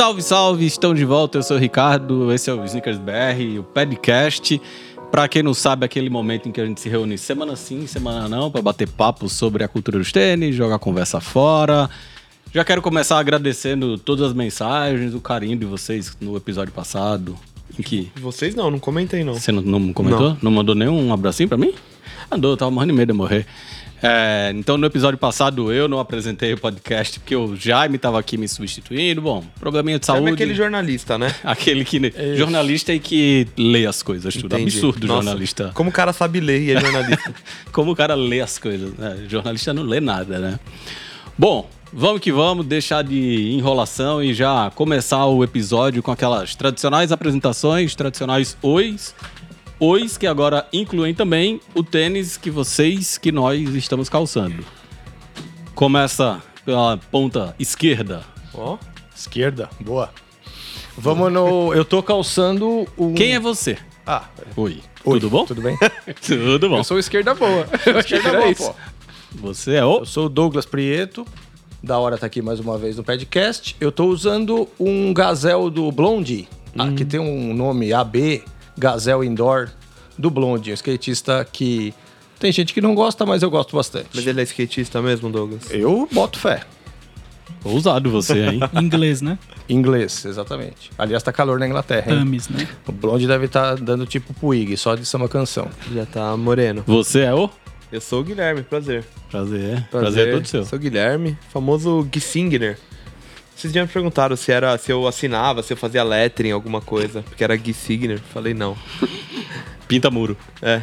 Salve, salve! Estão de volta, eu sou o Ricardo, esse é o Sneakers BR, o podcast. Pra quem não sabe, aquele momento em que a gente se reúne semana sim, semana não, para bater papo sobre a cultura dos tênis, jogar conversa fora. Já quero começar agradecendo todas as mensagens, o carinho de vocês no episódio passado. Em que Vocês não, não comentei não. você não, não comentou? Não. Não. mandou nenhum abracinho pra mim? Andou, tava morrendo de medo de morrer. É, então, no episódio passado, eu não apresentei o podcast porque o Jaime tava aqui me substituindo. Bom, probleminha de Sabe saúde. aquele jornalista, né? Aquele que. Jornalista e que lê as coisas, tudo. Entendi. Absurdo Nossa, jornalista. Como o cara sabe ler e é jornalista. Como o cara lê as coisas, né? Jornalista não lê nada, né? Bom, vamos que vamos, deixar de enrolação e já começar o episódio com aquelas tradicionais apresentações, tradicionais ois. Ois que agora incluem também o tênis que vocês, que nós estamos calçando. Começa pela ponta esquerda. Ó, Esquerda, boa. Vamos no. Eu tô calçando um. Quem é você? Ah, Oi. oi, Tudo bom? Tudo bem? Tudo bom. Eu sou esquerda boa. Eu Esquerda boa, isso. pô. Você é o. Eu sou o Douglas Prieto. Da hora tá aqui mais uma vez no podcast. Eu tô usando um Gazelle do Blondie, ah, que tem um nome AB, Gazelle Indoor do Blondie, um skatista que tem gente que não gosta, mas eu gosto bastante. mas ele é skatista mesmo, Douglas? Eu boto fé. Ousado você, hein? Inglês, né? Inglês, exatamente. Aliás, tá calor na Inglaterra, hein? Amis, né? O Blondie deve estar dando tipo Puig, só de samba canção. Já tá moreno. Você é o? Eu sou o Guilherme, prazer. Prazer. Prazer, é todo seu. Sou o Guilherme, famoso Gissingner. Vocês já me perguntaram se era se eu assinava, se eu fazia lettering, alguma coisa, porque era Gissingner. Falei não. Pinta muro. É.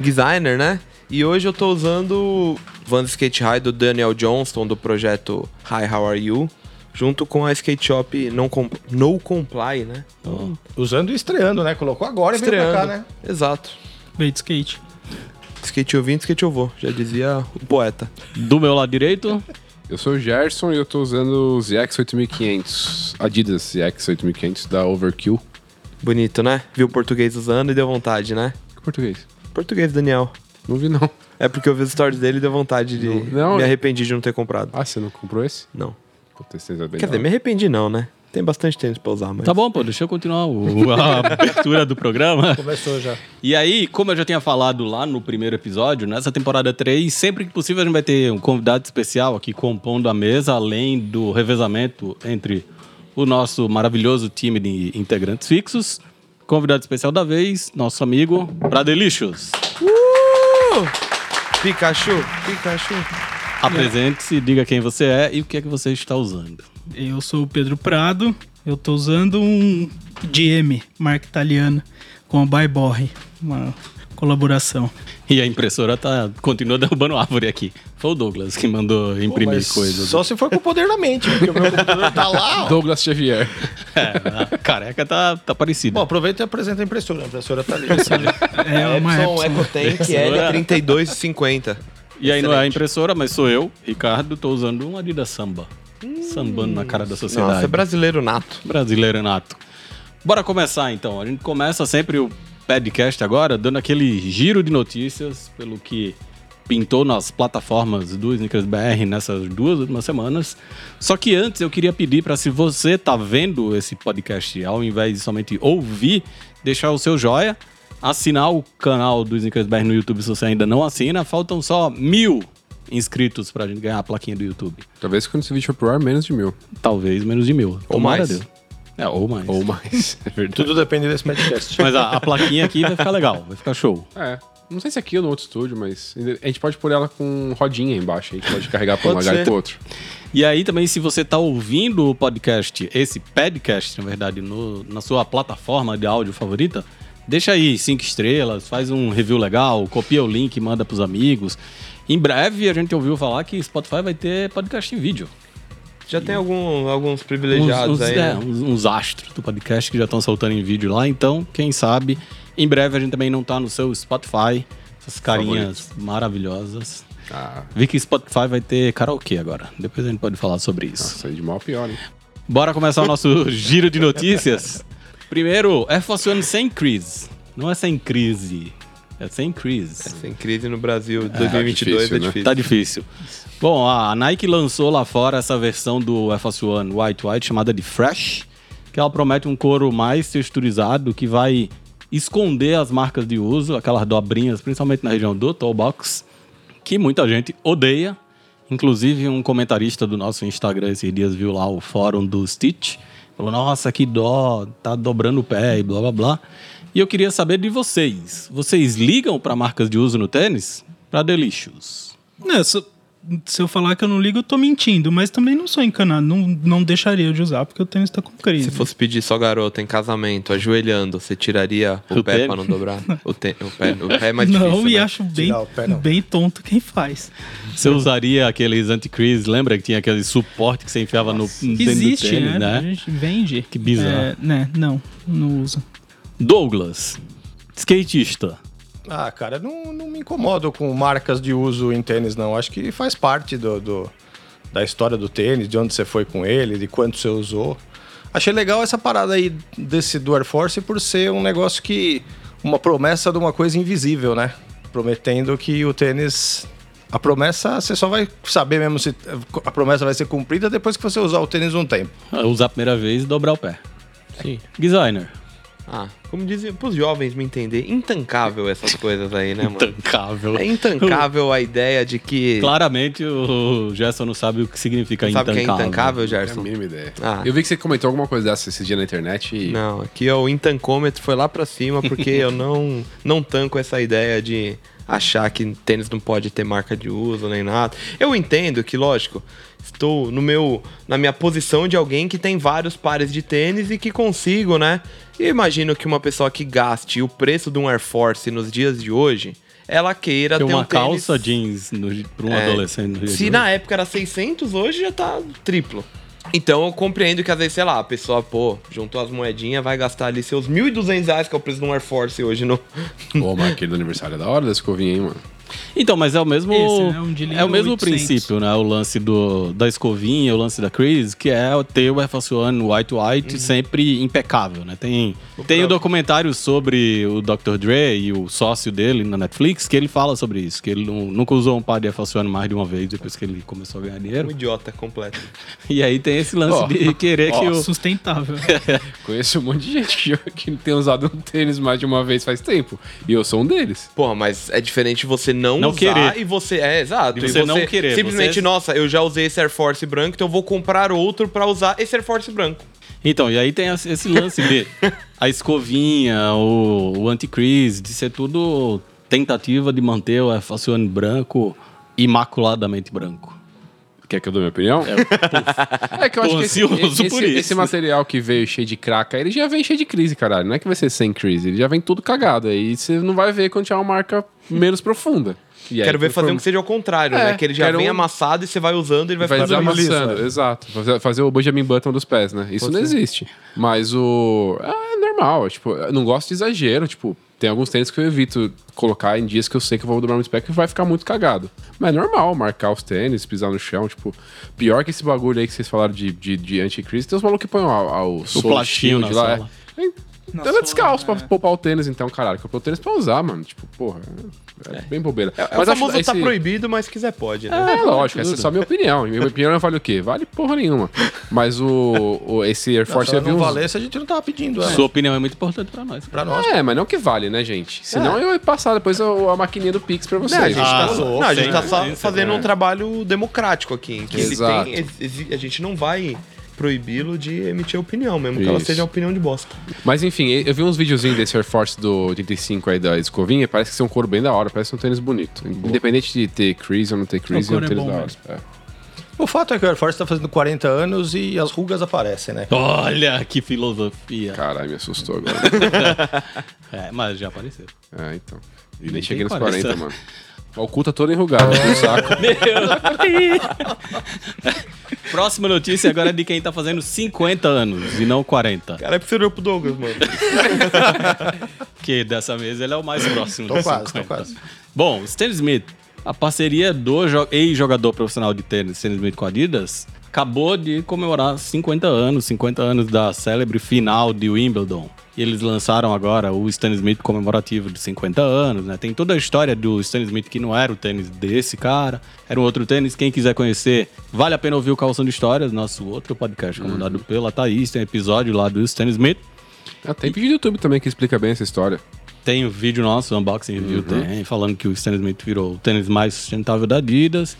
Designer, né? E hoje eu tô usando Vans Skate High do Daniel Johnston do projeto Hi How Are You, junto com a Skate Shop Non Com- No Comply, né? Usando e estreando, né? Colocou agora e veio pra cá, né? Exato. Veio de skate. Skate ouvindo, skate eu vou, já dizia o poeta. Do meu lado direito, Eu sou o Gerson e eu tô usando os ZX 8500, Adidas ZX 8500 da Overkill. Bonito, né? Viu o português usando e deu vontade, né? Que português? Português, Daniel. Não vi não. É porque eu vi os stories dele e deu vontade de. Não, não. me arrependi de não ter comprado. Ah, você não comprou esse? Não. Tênis é bem Quer dizer, me arrependi não, né? Tem bastante tênis pra usar, mas. tá bom, pô, deixa eu continuar o- a abertura do programa. Começou já. E aí, como eu já tinha falado lá no primeiro episódio, nessa temporada 3, sempre que possível a gente vai ter um convidado especial aqui compondo a mesa, além do revezamento entre o nosso maravilhoso time de integrantes fixos. Convidado especial da vez, nosso amigo Pradelicious. Pikachu! Pikachu! Apresente-se, diga quem você é e o que é que você está usando. Eu sou o Pedro Prado. Eu tô usando um GM, marca italiana, com a Byborre. Uma colaboração. E a impressora tá, continua derrubando árvore aqui. Foi o Douglas que mandou imprimir Mas coisas. Só se for com o poder da mente, porque o meu computador tá lá. ó. Douglas Xavier. É, a careca tá, tá parecida. Bom, aproveita e apresenta a impressora. A impressora tá ali. É uma Epson Epson. EcoTank L3250. E aí não é a Excelente. impressora, mas sou eu, Ricardo, tô usando um Adidas Samba. Sambando na cara da sociedade. Nossa, é brasileiro nato. Brasileiro nato. Bora começar então. A gente começa sempre o podcast agora dando aquele giro de notícias pelo que pintou nas plataformas do Snickers BR nessas duas últimas semanas. Só que antes eu queria pedir para se você tá vendo esse podcast ao invés de somente ouvir, deixar o seu joia, assinar o canal do Snickers BR no YouTube se você ainda não assina. Faltam só mil inscritos pra gente ganhar a plaquinha do YouTube. Talvez quando esse vídeo for pro ar, menos de mil. Talvez menos de mil. Tomara mais. Deus. É, ou mais. Ou mais. É verdade. Tudo depende desse podcast. Mas a, a plaquinha aqui vai ficar legal, vai ficar show. É. Não sei se aqui ou no outro estúdio, mas a gente pode pôr ela com rodinha embaixo. A gente pode carregar pra um lugar e pro outro. E aí também, se você tá ouvindo o podcast, esse podcast, na verdade, no- na sua plataforma de áudio favorita, deixa aí cinco estrelas, faz um review legal, copia o link, manda pros amigos. Em breve a gente ouviu falar que Spotify vai ter podcast em vídeo. Já tem algum- alguns Uns, privilegiados uns- aí. é, né? uns- uns astros do podcast que já estão soltando em vídeo lá, então, quem sabe, em breve a gente também não tá no seu Spotify. Essas carinhas maravilhosas. Ah, Vi que Spotify vai ter karaokê agora. Depois a gente pode falar sobre isso. nossa, aí de mal pior, hein? Bora começar o nosso giro de notícias. Primeiro, Air Force One sem crise. Não é sem crise. É sem crise. Sem crise no Brasil 2022 difícil, é né? difícil. Tá difícil. Bom, a Nike lançou lá fora essa versão do Air Force One White White chamada de Fresh. que ela promete um couro mais texturizado que vai esconder as marcas de uso, aquelas dobrinhas, principalmente na região do toe box, que muita gente odeia. Inclusive, um comentarista do nosso Instagram esses dias viu lá o fórum do Stitch. Falou, nossa, que dó, tá dobrando o pé e blá blá blá. E eu queria saber de vocês. Vocês ligam para marcas de uso no tênis? Para Delicious. Não, se, se eu falar que eu não ligo, eu tô mentindo, mas também não sou encanado. Não, não deixaria de usar, porque o tênis tá com crise. Se fosse pedir sua garota em casamento, ajoelhando, você tiraria o, O pé pra não dobrar? O, te- o pé, o pé é mais difícil. não, e né? acho bem, pé, não. bem tonto quem faz. Você usaria aqueles anti-crease, lembra que tinha aquele suporte que você enfiava no dentro do Existe, tênis, né? né? A gente vende. Que bizarro. É, né? Não, não uso. Douglas, skatista. Ah, cara, não, não me incomodo com marcas de uso em tênis, não. Acho que faz parte do, do- da história do tênis, de onde você foi com ele, de quanto você usou. Achei legal essa parada aí desse do Air Force por ser um negócio que. Uma promessa de uma coisa invisível, né? Prometendo que o tênis. A promessa, você só vai saber mesmo se a promessa vai ser cumprida depois que você usar o tênis um tempo. Usar a primeira vez e dobrar o pé. Sim. Designer. Ah, como dizem, pros jovens me entender, intancável essas coisas aí, né, mano? Intancável. É intancável a ideia de que. Claramente o Gerson não sabe o que significa Sabe o que é intancável. intancável, Não tenho a Gerson? mínima ideia. Ah. Eu vi que você comentou alguma coisa dessa esse dia na internet e. Não, aqui ó, o intancômetro foi lá pra cima porque eu não, não tanco essa ideia de achar que tênis não pode ter marca de uso nem nada. Eu entendo que, lógico, estou no meu na minha posição de alguém que tem vários pares de tênis e que consigo, né? E eu imagino que uma pessoa que gaste o preço de um Air Force nos dias de hoje, ela queira Tem ter uma um tênis... calça jeans para um É, adolescente. no dia de Se hoje. na época era 600, hoje já tá triplo. Então eu compreendo que às vezes, sei lá, a pessoa, pô, juntou as moedinhas, vai gastar ali seus 1.200 reais, que é o preço de um Air Force hoje no. Pô, mas aquele do aniversário é da hora da escovinha, hein, mano? Então, mas é o mesmo. Esse, né? Um é o mesmo 800. princípio, né? O lance do, da escovinha, o lance da Chris, que é ter o Air Force One White White Uhum. sempre impecável, né? Tem, tem o documentário sobre o Dr. Dre e o sócio dele na Netflix, que ele fala sobre isso, que ele nu- nunca usou um par de Air Force One mais de uma vez depois que ele começou a ganhar Um dinheiro. idiota completo. E aí tem esse lance Ó, de querer que ó, o. Sustentável. Conheço um monte de gente que, que tem usado um tênis mais de uma vez faz tempo. E eu sou um deles. Porra, mas é diferente você não, Não usar querer. e você. É, exato. E e você não querer, Simplesmente, você- nossa, eu já usei esse Air Force branco, então eu vou comprar outro pra usar esse Air Force branco. Então, e aí tem esse lance de a escovinha, o, o anti-crease, de ser tudo tentativa de manter o Air Force One branco imaculadamente branco. Quer que eu dou minha opinião? É, que eu acho Tô que esse, ansioso esse- por esse isso. material que veio cheio de craca, ele já vem cheio de crise, caralho. Não é que vai ser sem crise, ele já vem tudo cagado. Aí você não vai ver quando tiver uma marca menos profunda. E aí, Quero ver fazer um que seja ao contrário, É, né? Que ele já vem um- amassado e você vai usando e ele vai, Vai ficando liso. desamassando, né? exato. Fazer, fazer o Benjamin Button dos pés, né? Isso não existe. Mas o. É normal. Tipo, eu não gosto de exagero. Tipo, tem alguns tênis que eu evito colocar em dias que eu sei que eu vou dobrar muito pé que vai ficar muito cagado. Mas é normal marcar os tênis, pisar no chão. Tipo, pior que esse bagulho aí que vocês falaram de, de, de anti-crise, tem os malucos que põem ao O plastinho na lá. sola. É. Na Anda sola, descalço é. pra poupar o tênis, então, caralho. Comprou o tênis pra usar, mano. Tipo, porra. É, é bem bobeira. É, o acho famoso tá esse- proibido, mas se quiser pode, né? é, lógico, essa é só minha opinião. Minha opinião vale o quê? Vale porra nenhuma. Mas o, o- esse Air Force Se eu ela vi não uns... valesse, a gente não tava pedindo ela. Sua opinião é muito importante pra nós. Pra nós. É, mas não que vale, né, gente? Senão eu ia passar depois a, a maquininha do Pix pra Não, vocês. a gente, Ah, tá, louco, não, a gente tá fazendo é. um trabalho democrático aqui, em que Exato. ele tem. A gente não vai proibi-lo de emitir opinião, mesmo que ela Isso. seja opinião de bosta. Mas enfim, eu vi uns videozinhos desse Air Force do 85 aí da escovinha, parece que ser um couro bem da hora, parece um tênis bonito. Independente de ter crease ou não ter crease, é um é tênis bom da hora. É. O fato é que o Air Force tá fazendo 40 anos e as rugas aparecem, né? Olha que filosofia. Caralho, me assustou agora. É, mas já apareceu. é, então. E nem Nem cheguei nos 40. 40, mano. O cu tá todo enrugado, saco. Próxima notícia agora é de quem tá fazendo 50 anos e não 40. Cara, é pro pro Douglas, mano. Que dessa vez ele é o mais próximo. Tô dos quase, tô 50. quase. Bom, Stan Smith a parceria do jo- ex-jogador profissional de tênis, Stan Smith com a Adidas, acabou de comemorar 50 anos, 50 anos da célebre final de Wimbledon. E eles lançaram agora o Stan Smith comemorativo de 50 anos, né? Tem toda a história do Stan Smith que não era o tênis desse cara, era um outro tênis. Quem quiser conhecer, vale a pena ouvir o Calção de Histórias, nosso outro podcast comandado pela Thaís, tem episódio lá do Stan Smith. Ah, tem vídeo do YouTube também que explica bem essa história. Tem o vídeo nosso, unboxing review, tem, falando que o Stan Smith virou o tênis mais sustentável da Adidas.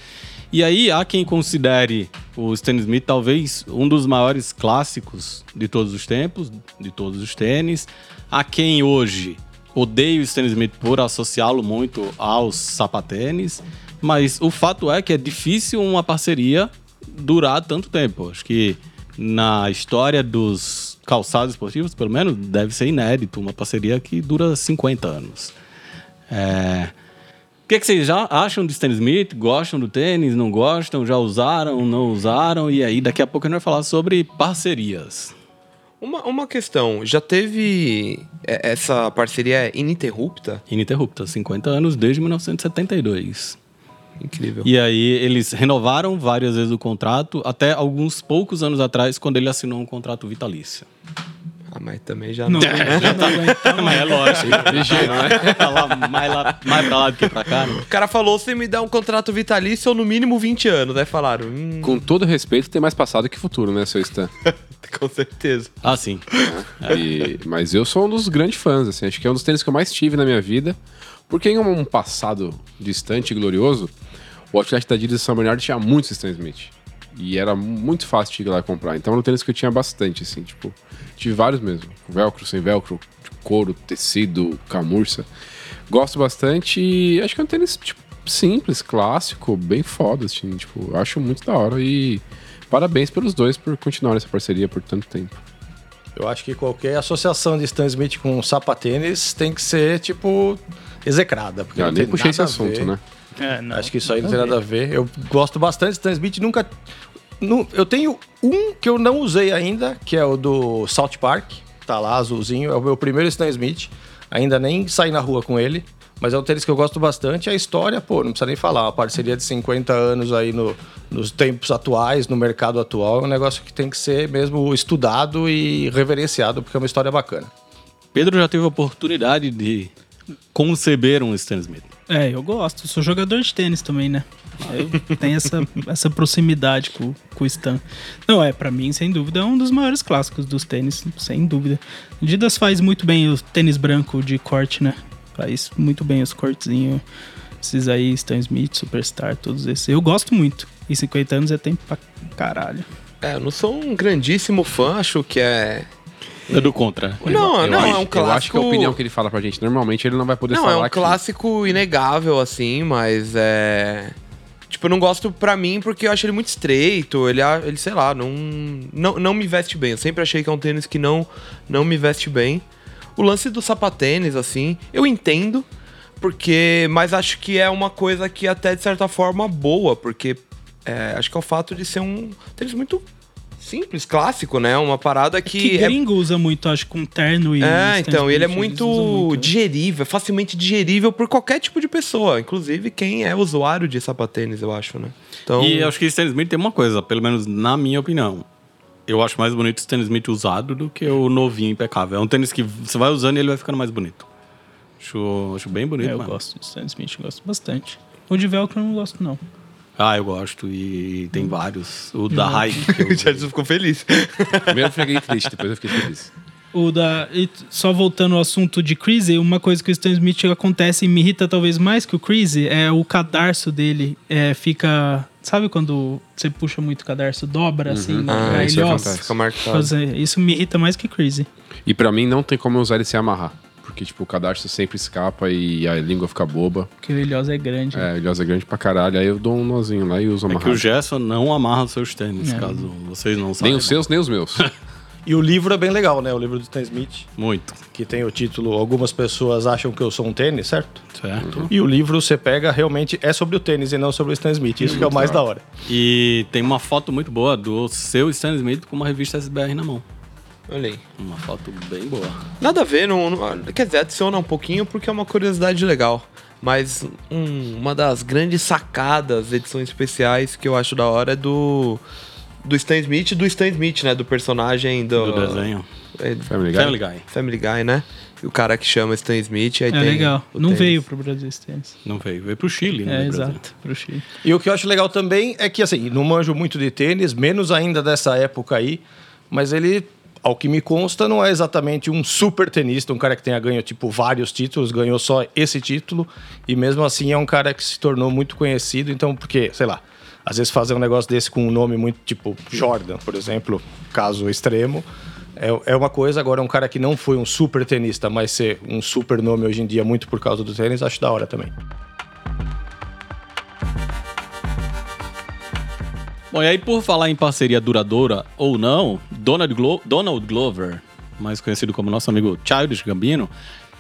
E aí há quem considere o Stan Smith talvez um dos maiores clássicos de todos os tempos, de todos os tênis. Há quem hoje odeie o Stan Smith por associá-lo muito aos sapatênis, mas o fato é que é difícil uma parceria durar tanto tempo. Acho que na história dos calçados esportivos, pelo menos, deve ser inédito uma parceria que dura 50 anos. É... O que, que vocês já acham de Stan Smith? Gostam do tênis? Não gostam? Já usaram? Não usaram? E aí, daqui a pouco a gente vai falar sobre parcerias. Uma, uma questão, já teve é, essa parceria ininterrupta? Ininterrupta, 50 anos desde 1972. Incrível. E aí eles renovaram várias vezes o contrato, até alguns poucos anos atrás, quando ele assinou um contrato vitalício. Ah, mas também já Não, não. já não aguenta Mas é lógico. Ligeiro, né? Tá lá, mais, lá, mais pra lá do que pra cá, né? O cara falou: você me dá um contrato vitalício ou no mínimo 20 anos. Aí falaram: hum, Com todo respeito, tem mais passado que futuro, né, seu Stan? com certeza. Ah, sim. E- mas eu sou um dos grandes fãs, assim. Acho que é um dos tênis que eu mais tive na minha vida. Porque em um passado distante e glorioso, o outlet da Adidas de São Bernardo tinha muitos Stan Smith. E era muito fácil de ir lá e comprar. Então era um tênis que eu tinha bastante, assim, tipo... Tive vários mesmo. Com velcro, sem velcro, de couro, tecido, camurça. Gosto bastante e acho que é um tênis, tipo, simples, clássico, bem foda, assim. Tipo, acho muito da hora e... Parabéns pelos dois por continuar essa parceria por tanto tempo. Eu acho que qualquer associação de Stan Smith com sapatênis tem que ser, tipo, execrada. Porque não nem puxei esse assunto, né? É, não. Acho que isso aí não tem nada a ver. Eu gosto bastante de Stan Smith, nunca. nu- eu tenho um que eu não usei ainda, que é o do South Park. Tá lá, azulzinho. É o meu primeiro Stan Smith. Ainda nem saí na rua com ele. Mas é um tênis que eu gosto bastante. A história, pô, não precisa nem falar. Uma parceria de 50 anos aí no- nos tempos atuais, no mercado atual, é um negócio que tem que ser mesmo estudado e reverenciado, porque é uma história bacana. Pedro já teve a oportunidade de conceber um Stan Smith. É, eu gosto. Sou jogador de tênis também, né? Eu tenho essa, essa proximidade com, com o Stan. Não, é, pra mim, sem dúvida, é um dos maiores clássicos dos tênis, sem dúvida. Adidas faz muito bem o tênis branco de corte, né? Faz muito bem os cortezinhos. Esses aí, Stan Smith, Superstar, todos esses. Eu gosto muito. E 50 anos é tempo pra caralho. É, eu não sou um grandíssimo fã, acho que é. É do contra. Não, eu não, acho, é um Eu clássico. acho que a opinião que ele fala pra gente, normalmente ele não vai poder Não, falar é um clássico inegável, assim, mas é. Tipo, eu não gosto pra mim porque eu acho ele muito estreito. Ele, ele sei lá, não, não, não me veste bem. Eu sempre achei que é um tênis que não, não me veste bem. O lance do sapatênis, assim, eu entendo, porque. Mas acho que é uma coisa que até de certa forma boa, porque é, acho que é o fato de ser um tênis muito simples, clássico, né? Uma parada que. Que, é gringo usa muito, acho, com terno e. é, então, ele é muito, muito. digerível, facilmente digerível por qualquer tipo de pessoa, inclusive quem é usuário de sapatênis, eu acho, né? Então, E acho que Stan Smith tem uma coisa, pelo menos na minha opinião. Eu acho mais bonito o Stan Smith usado do que o novinho impecável. É um tênis que você vai usando e ele vai ficando mais bonito. Acho, acho bem bonito. É, eu mesmo. gosto de Stan Smith, eu gosto bastante. O de velcro eu não gosto, não. Ah, eu gosto. E tem vários. O da Hike. eu o Charles ficou feliz. Primeiro eu fiquei triste, depois eu fiquei feliz. O da. e só voltando ao assunto de Creasy, uma coisa que o Stan Smith acontece e me irrita talvez mais que o Creasy é o cadarço dele. É, fica. Sabe quando você puxa muito o cadarço, dobra assim, Ah, aí isso ele, ó, acontece, fica marcado. fazer- Isso me irrita mais que Creasy. E pra mim não tem como eu usar ele sem amarrar. Porque, tipo, o cadarço sempre escapa e a língua fica boba. Porque o Ilhosa é grande. É, o ilhosa é grande pra caralho. Aí eu dou um nozinho lá e uso É que amarrado. o Gerson não amarra os seus tênis, É. caso vocês não Nem saibam. os seus, nem os meus. E o livro é bem legal, né? O livro do Stan Smith, Muito. que tem o título Algumas pessoas acham que eu sou um tênis, certo? Certo. E o livro você pega realmente é sobre o tênis e não sobre o Stan Smith. Isso que é o mais da hora. E tem uma foto muito boa do seu Stan Smith com uma revista SBR na mão. Olha aí. Uma foto bem boa. Nada a ver, não, não- quer dizer, adiciona um pouquinho porque é uma curiosidade legal. Mas um- uma das grandes sacadas, edições especiais que eu acho da hora é do. Do Stan Smith e do Stan Smith, né? Do personagem do. Do desenho. é, Family Guy. Family Guy. Family Guy, né? E o cara que chama Stan Smith. Aí É tem legal. o Não tênis. veio pro Brasil esse tênis. Não veio. Veio pro Chile, né? É, exato, pro Chile. E o que eu acho legal também é que, assim, não manjo muito de tênis, menos ainda dessa época aí, mas ele, ao que me consta, não é exatamente um super tenista, um cara que tenha ganho, tipo, vários títulos, ganhou só esse título, e mesmo assim é um cara que se tornou muito conhecido, então, porque, sei lá, às vezes fazer um negócio desse com um nome muito, tipo, Jordan, por exemplo, caso extremo, é, é uma coisa, agora um cara que não foi um super tenista, mas ser um super nome hoje em dia muito por causa do tênis, acho da hora também. Bom, e aí por falar em parceria duradoura ou não, Donald, Glo- Donald Glover, mais conhecido como nosso amigo Childish Gambino,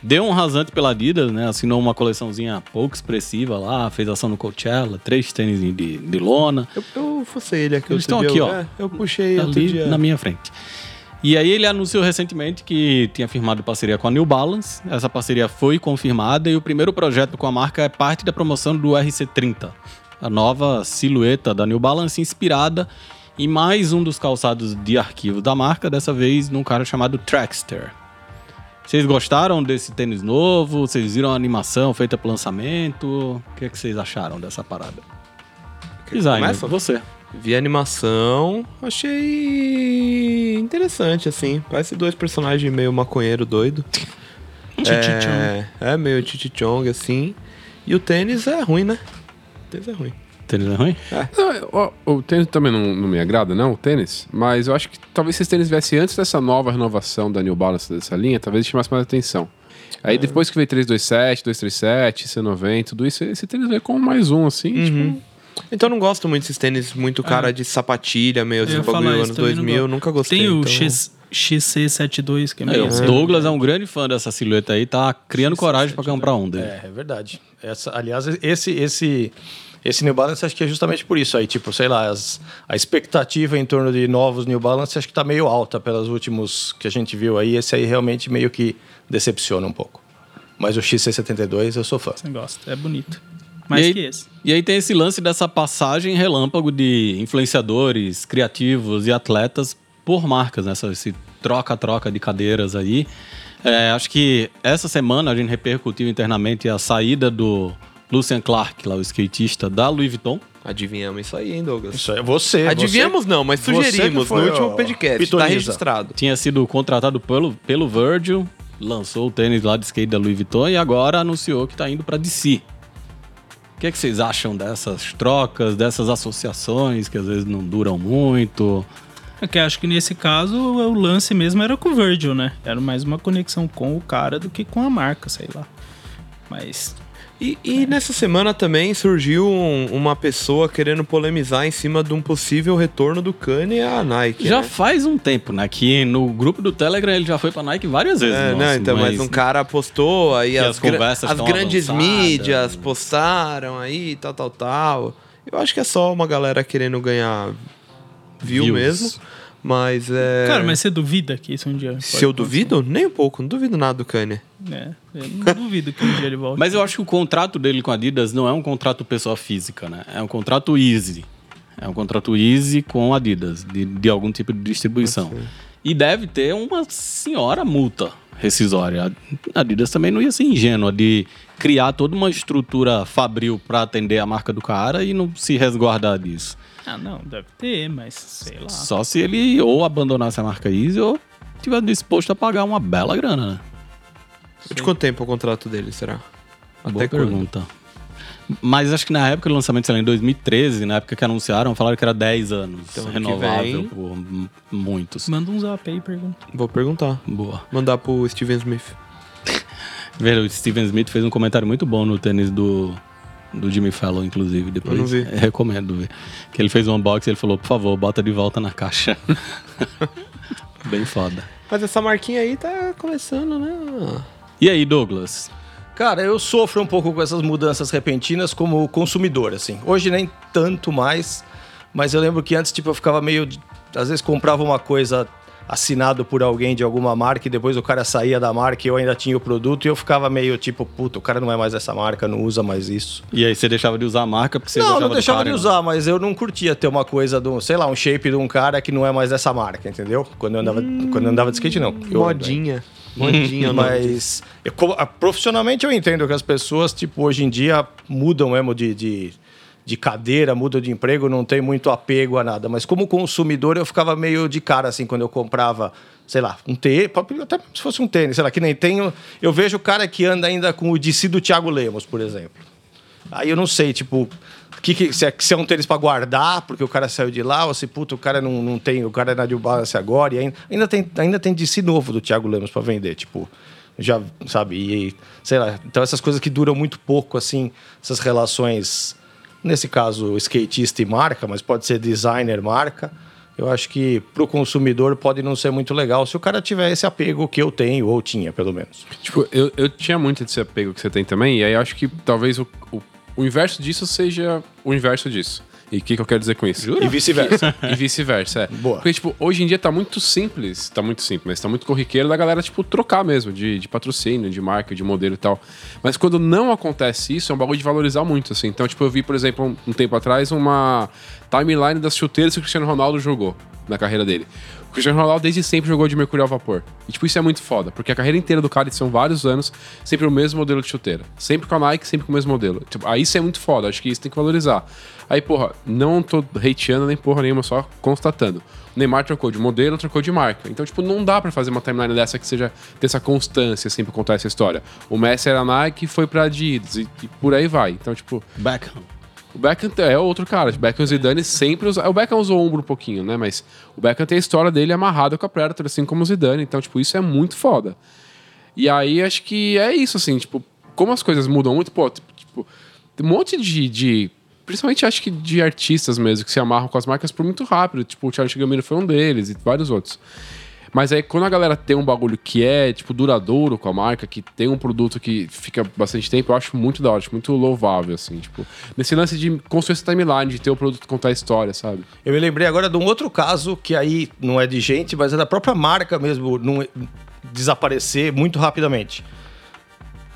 deu um rasante pela Adidas, né? Assinou uma coleçãozinha pouco expressiva lá, fez ação no Coachella, três tênis de, de lona. Eu, eu fucei ele aqui. Eles estão aqui, eu- ó. é, eu puxei outro ali dia. na minha frente. E aí ele anunciou recentemente que tinha firmado parceria com a New Balance. Essa parceria foi confirmada e o primeiro projeto com a marca é parte da promoção do RC30, a nova silhueta da New Balance inspirada em mais um dos calçados de arquivo da marca, dessa vez num cara chamado Trackster. Vocês gostaram desse tênis novo? Vocês viram a animação feita pro lançamento? O que, é que vocês acharam dessa parada? Começa? você. Vi a animação, achei interessante, assim. Parece dois personagens meio maconheiro doido. é, é, meio chichichong, assim. E o tênis é ruim, né? O tênis é ruim. Tênis é ruim? Não, eu- ó, o tênis também não, não me agrada, não, o tênis. Mas eu acho que talvez se esse tênis viesse antes dessa nova renovação da New Balance dessa linha, talvez chamasse mais atenção. Aí depois que veio 327, 237, C90, tudo isso, esse tênis veio como mais um, assim, tipo... Então eu não gosto muito desses tênis muito cara de sapatilha, meio assim, bagulho anos também não 2000, gosto. nunca gostei. Tem o então... X, XC72, que é É, meio o assim. Douglas é um grande fã dessa silhueta aí, tá criando coragem pra comprar um dele. É, é verdade. Essa, aliás, esse, esse, esse New Balance acho que é justamente por isso aí. Tipo, sei lá, as- a expectativa em torno de novos New Balance acho que tá meio alta pelos últimos que a gente viu aí. Esse aí realmente meio que decepciona um pouco. Mas o XC72 eu sou fã. Você gosta, é bonito. Mais e aí, que esse. E aí tem esse lance dessa passagem relâmpago de influenciadores, criativos e atletas por marcas, né? Esse troca-troca de cadeiras aí. É, acho que essa semana a gente repercutiu internamente a saída do Lucian Clark, lá o skatista da Louis Vuitton. Adivinhamos isso aí, hein, Douglas? Isso é você. Adivinhamos não, mas você que sugerimos no último podcast. Tá pitoniza. registrado. Tinha sido contratado pelo, pelo Virgil, lançou o tênis lá de skate da Louis Vuitton e agora anunciou que tá indo pra DC. O que, é que vocês acham dessas trocas, dessas associações que às vezes não duram muito? É que acho que nesse caso o lance mesmo era com o Virgil, né? Era mais uma conexão com o cara do que com a marca, sei lá. Mas E, e nessa semana também surgiu um- uma pessoa querendo polemizar em cima de um possível retorno do Kanye à Nike. Já né? faz um tempo, né? Que no grupo do Telegram ele já foi pra Nike várias vezes. É, nossa, né? Então, mas... um cara postou aí as, as gra- conversas as grandes avançadas. mídias postaram aí, tal, tal, tal. Eu acho que é só uma galera querendo ganhar view Views. mesmo. Mas é. Cara, mas você duvida que isso um dia. Se eu acontecer? duvido? Nem um pouco, não duvido nada do Kanye. É, eu não duvido que um dia ele volte. Mas eu acho que o contrato dele com a Adidas não é um contrato pessoa física, né? É um contrato easy. É um contrato easy com a Adidas, de, de algum tipo de distribuição. E deve ter uma senhora multa rescisória. A Adidas também não ia ser ingênua de criar toda uma estrutura fabril para atender a marca do cara e não se resguardar disso. Ah, não, deve ter, mas sei lá. Só se ele ou abandonasse a marca Easy ou estiver disposto a pagar uma bela grana, né? De quanto tempo é o contrato dele, será? Boa Até quando? pergunta. Mas acho que na época do lançamento, sei lá, em 2013, na época que anunciaram, falaram que era 10 anos. Então, renovável vem- por muitos. Manda um zap aí e pergunta. Vou perguntar. Boa. Mandar pro Steven Smith. Velho, o Steven Smith fez um comentário muito bom no tênis do, do Jimmy Fallon, inclusive. Depois Eu não vi. recomendo ver. Que ele fez um unboxing e ele falou, por favor, bota de volta na caixa. Bem foda. Mas essa marquinha aí tá começando, né? E aí, Douglas? Cara, eu sofro um pouco com essas mudanças repentinas como consumidor, assim. Hoje nem tanto mais, mas eu lembro que antes, tipo, eu ficava meio... Às vezes comprava uma coisa assinado por alguém de alguma marca e depois o cara saía da marca e eu ainda tinha o produto e eu ficava meio tipo, puta, o cara não é mais essa marca, não usa mais isso. E aí você deixava de usar a marca porque você não, gostava não deixava cara, de né? usar, mas eu não curtia ter uma coisa do, sei lá, um shape de um cara que não é mais dessa marca, entendeu? Quando eu andava, quando eu andava de skate, não. Eu Modinha. Modinha, mas eu, co- a- profissionalmente eu entendo que as pessoas, tipo, hoje em dia mudam mesmo de, de, de cadeira, mudam de emprego, não tem muito apego a nada. Mas como consumidor, eu ficava meio de cara, assim, quando eu comprava, sei lá, um tênis, até se fosse um tênis, sei lá, que nem tenho. Eu vejo o cara que anda ainda com o DC do Thiago Lemos, por exemplo. Aí eu não sei, tipo, que, que, se, é, se é um tênis pra guardar, porque o cara saiu de lá, ou se, puta, o cara não, não tem, o cara é na New Balance agora, e ainda, ainda, tem, ainda tem DC novo do Thiago Lemos pra vender, tipo, já, sabe, e, sei lá, então essas coisas que duram muito pouco, assim, essas relações, nesse caso, skatista e marca, mas pode ser designer, marca, eu acho que pro consumidor pode não ser muito legal se o cara tiver esse apego que eu tenho, ou tinha, pelo menos. Tipo, eu, eu tinha muito desse apego que você tem também, e aí acho que talvez o, o, o inverso disso seja o inverso disso. E o que, que eu quero dizer com isso? E vice-versa. E vice-versa, é. Boa. Porque, tipo, hoje em dia tá muito simples, tá muito simples, mas tá muito corriqueiro da galera, tipo, trocar mesmo, de, de patrocínio, de marca, de modelo e tal. Mas quando não acontece isso, é um bagulho de valorizar muito, assim. Então, tipo, eu vi, por exemplo, um, um tempo atrás, uma timeline das chuteiras que o Cristiano Ronaldo jogou na carreira dele. O Cristiano Ronaldo desde sempre jogou de mercúrio ao vapor. E, tipo, isso é muito foda, porque a carreira inteira do cara, são vários anos, sempre o mesmo modelo de chuteira. Sempre com a Nike, sempre com o mesmo modelo. Tipo, aí isso é muito foda, acho que isso tem que valorizar. Aí, porra, não tô hateando nem porra nenhuma, só constatando. O Neymar trocou de modelo, trocou de marca. Então, tipo, não dá pra fazer uma timeline dessa que seja ter essa constância, assim, pra contar essa história. O Messi era Nike e foi pra Adidas, e, e por aí vai. Então, tipo, Beckham. o Beckham é outro cara. O Beckham e o Zidane sempre usaram. O Beckham usou o ombro um pouquinho, né? Mas o Beckham tem a história dele amarrada com a Predator, assim como o Zidane. Então, tipo, isso é muito foda. E aí, acho que é isso, assim, tipo, como as coisas mudam muito, pô, tipo, tem um monte de, de- Principalmente acho que de artistas mesmo, que se amarram com as marcas por muito rápido. Tipo, o Charles Gambino foi um deles e vários outros. Mas aí, quando a galera tem um bagulho que é, tipo, duradouro com a marca, que tem um produto que fica bastante tempo, eu acho muito da hora, acho muito louvável, assim, tipo, nesse lance de construir essa timeline, de ter o produto contar a história, sabe? Eu me lembrei agora de um outro caso que aí não é de gente, mas é da própria marca mesmo não desaparecer muito rapidamente.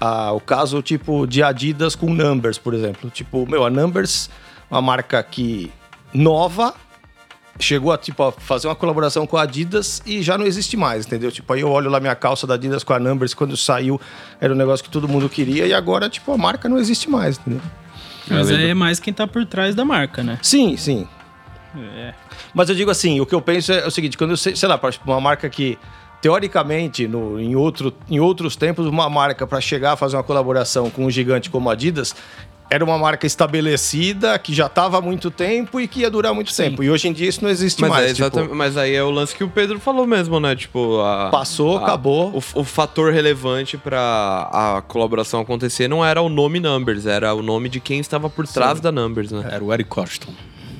Ah, o caso tipo de Adidas com Numbers, por exemplo. Tipo, meu, a Numbers, uma marca que nova, chegou a tipo a fazer uma colaboração com a Adidas e já não existe mais, entendeu? Tipo, aí eu olho lá minha calça da Adidas com a Numbers quando saiu, era um negócio que todo mundo queria e agora tipo a marca não existe mais, entendeu? Mas aí é mais quem tá por trás da marca, né? Sim, sim. É. Mas eu digo assim, o que eu penso é o seguinte, quando eu sei, sei lá, pra uma marca que teoricamente no, em, outro, em outros tempos uma marca para chegar a fazer uma colaboração com um gigante como a Adidas era uma marca estabelecida que já estava há muito tempo e que ia durar muito tempo. E hoje em dia isso não existe Mas, mais. é tipo, mas aí é o lance que o Pedro falou mesmo, né? Tipo, a- Passou, a- acabou. O, o fator relevante pra a colaboração acontecer não era o nome Numbers, era o nome de quem estava por trás da Numbers, né? Era o Eric Coston.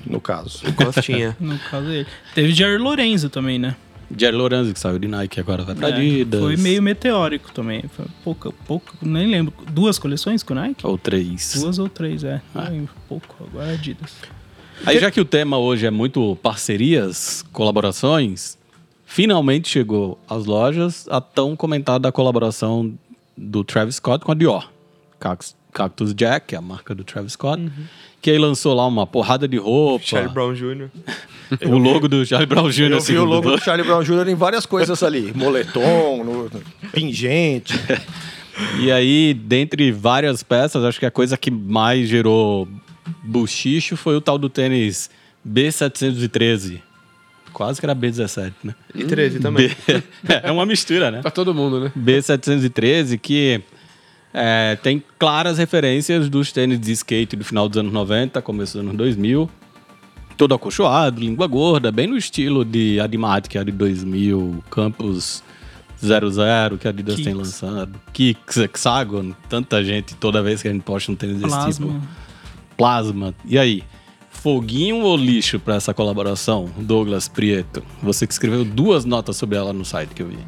no caso. Costinha. No caso dele. Teve Jair Lorenzo também, né? Jerry Lorenzo, que saiu de Nike, agora vai pra É, Adidas. Foi meio meteórico também. Foi pouca, pouca, nem lembro. Duas coleções com Nike? Ou três. Duas ou três, é. Ah. Pouco, agora é Adidas. Aí, já que o tema hoje é muito parcerias, colaborações, finalmente chegou às lojas a tão comentada colaboração do Travis Scott com a Dior. Cactus Jack, é a marca do Travis Scott, que aí lançou lá uma porrada de roupa. Charlie Brown Jr. O logo do Charlie Brown Jr. Eu vi o segundo logo do- do Charlie Brown Jr. em várias coisas ali. Moletom, no, no- pingente. E aí, dentre várias peças, acho que a coisa que mais gerou buchicho foi o tal do tênis B713. Quase que era B17, né? E 13 também. B- é uma mistura, né? Pra todo mundo, né? B713, que é, tem claras referências dos tênis de skate do final dos anos 90, começo dos anos 2000. Todo acolchoado, língua gorda, bem no estilo de Adimatic, que é de 2000, Campus 00, que a Adidas tem Kicks. lançado. Kicks, Hexagon, tanta gente, toda vez que a gente posta um tênis desse Plasma. tipo. Plasma. E aí? Foguinho ou lixo pra essa colaboração, Douglas Prieto? Você que escreveu duas notas sobre ela no site que eu vi.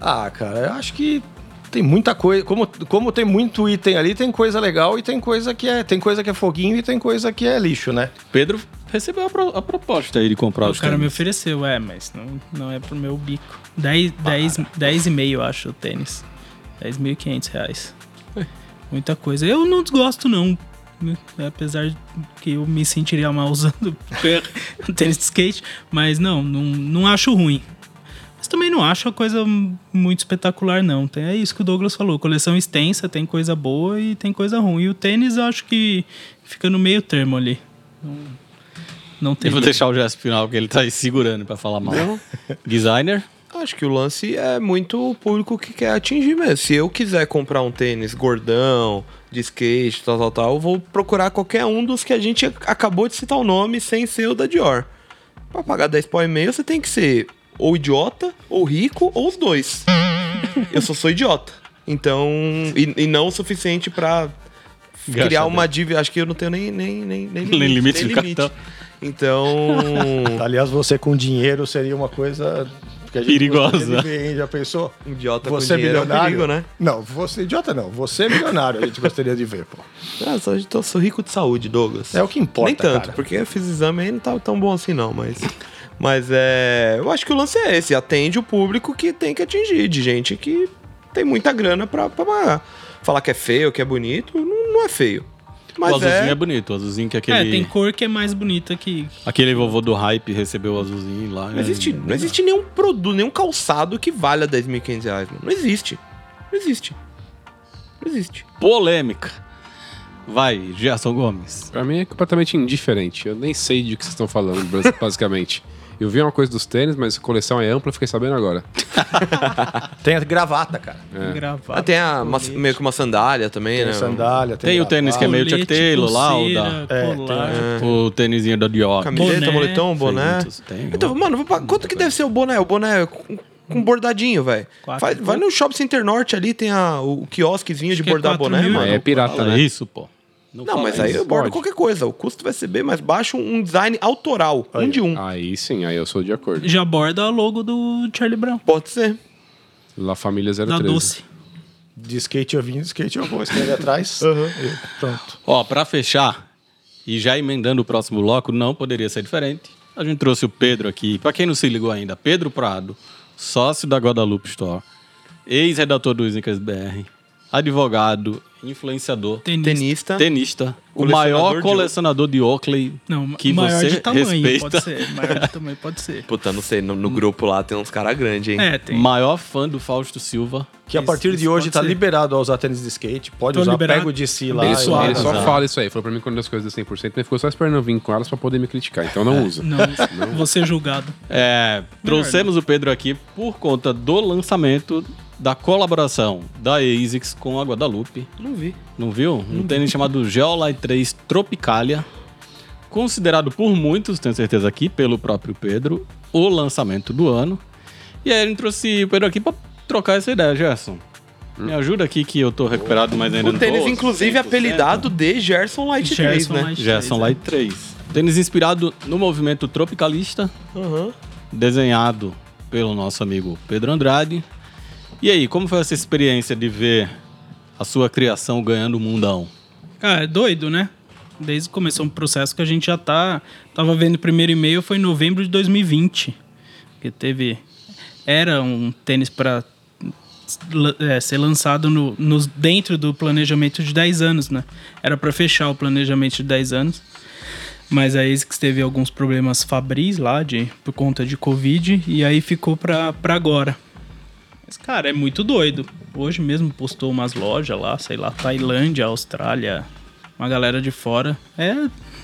Ah, cara, eu acho que tem muita coisa. Como, como tem muito item ali, tem coisa legal e tem coisa que é. Tem coisa que é foguinho e tem coisa que é lixo, né? Pedro recebeu a, pro- a proposta aí de comprar O os cara me tênis. ofereceu, é, mas não, não é pro meu bico. 10, 10, 10 e meio, acho, o tênis. 10.500 reais. Muita coisa. Eu não desgosto, não. Apesar que eu me sentiria mal usando o tênis de skate. Mas não, não, não acho ruim. Mas também não acho a coisa muito espetacular, não. Tem, é isso que o Douglas falou. Coleção extensa, tem coisa boa e tem coisa ruim. E o tênis eu acho que fica no meio termo ali. Não, não tem. Eu vou deixar o gesto final, porque ele tá aí segurando pra falar mal. Designer. Acho que o lance é muito o público que quer atingir mesmo. Se eu quiser comprar um tênis gordão, de skate, tal, tal, tal, eu vou procurar qualquer um dos que a gente acabou de citar o nome sem ser o da Dior. Pra pagar 10 pau e meio, você tem que ser ou idiota, ou rico, ou os dois. eu só sou idiota. Então, e, e não o suficiente pra criar Gasta uma dívida. Acho que eu não tenho nem, nem, nem, nem Nem limite no cartão. Então, Aliás, você com dinheiro seria uma coisa Perigosa. hein? Já pensou? um idiota Você com dinheiro é um milionário? perigo, né? Não, você idiota não. Você é milionário, a gente gostaria de ver, pô. Ah, só, tô, sou rico de saúde, Douglas. É o que importa, Nem tanto, cara. porque eu fiz exame aí e não tá tão bom assim não, mas... Mas é... Eu acho que o lance é esse, atende o público que tem que atingir, de gente que tem muita grana pra, pra pagar. Falar que é feio, que é bonito, não, não é feio. o Mas azulzinho é... é... bonito. O azulzinho que é aquele... É, tem cor que é mais bonita que. Aquele vovô do hype recebeu o azulzinho lá. Não existe, não existe nenhum produto, nenhum calçado que valha 10.500 reais, mano. Não existe. Não existe. Não existe. Polêmica. Vai, Gerson Gomes. Pra mim é completamente indiferente. Eu nem sei de que vocês estão falando, bas- basicamente. Eu vi uma coisa dos tênis, mas a coleção é ampla, eu fiquei sabendo agora. Tem a gravata, cara. É. Gravata. Ah, tem a, uma- meio que uma sandália também, Tem né? sandália, tem, Tem o tênis que é meio Chuck Taylor lá, o da... pulseira, É, colar. O tênisinho da Dior. Camiseta, Boné. moletom, boné. tem, então, ó. mano, quanto que deve ser o boné? O boné com, com bordadinho, velho. Vai, vai no Shopping Center Norte ali, tem a, o quiosquezinho de é bordar boné, mil. mano. É pirata, né? isso, pô. Não, fala mas aí isso. eu bordo qualquer coisa. O custo vai ser bem mais baixo, um design autoral. Um de um. Aí sim, aí eu sou de acordo. Já borda a logo do Charlie Brown. Pode ser. La Família Da 013. Doce. De skate eu vim, de skate eu vou. Escreve atrás. E pronto. Ó, pra fechar, e já emendando o próximo bloco, não poderia ser diferente. A gente trouxe o Pedro aqui. Pra quem não se ligou ainda, Pedro Prado, sócio da Guadalupe Store, ex-redator do Snickers BR, advogado, influenciador, Tenista. Tenista. tenista, o maior de colecionador de Oakley Não, que maior você de tamanho respeita. pode ser. Maior de tamanho pode ser. Puta, não sei, no, no grupo lá tem uns caras grandes, hein? É, tem. Maior fã do Fausto Silva. Que a Isso- partir de isso hoje pode tá ser. liberado a usar tênis de skate. Pode Tô usar, liberado. pega o de si lá. Ele, só, vai ele só usar. fala isso aí. Falou pra mim quando as coisas 100%, ele ficou só esperando eu vir com elas pra poder me criticar. Então não usa. Não, vou ser julgado. É, trouxemos o Pedro aqui por conta do lançamento da colaboração da ASICS com a Guadalupe. Não vi. Não viu? Um tênis chamado Geolite 3 Tropicalia. Considerado por muitos, tenho certeza aqui, pelo próprio Pedro, o lançamento do ano. E aí gente trouxe o Pedro aqui pra trocar essa ideia, Gerson. Me ajuda aqui que eu tô recuperado, mas ainda O não tênis, tô inclusive, 100%. apelidado de Gerson Light 3, Gerson né? Light Gerson 3, Light 3. Tênis inspirado no movimento tropicalista, Aham. desenhado pelo nosso amigo Pedro Andrade. E aí, como foi essa experiência de ver a sua criação ganhando o mundão? Cara, é doido, né? Desde que começou um processo que a gente já tá. Tava vendo o primeiro e-mail, foi em novembro de 2020. Que teve. Era um tênis para ser lançado no, dentro do planejamento de 10 anos, né? Era para fechar o planejamento de 10 anos. Mas a ASICS teve alguns problemas fabris lá de, por conta de Covid e aí ficou pra agora. Mas, cara, é muito doido. Hoje mesmo postou umas lojas lá, sei lá, Tailândia, Austrália, uma galera de fora. É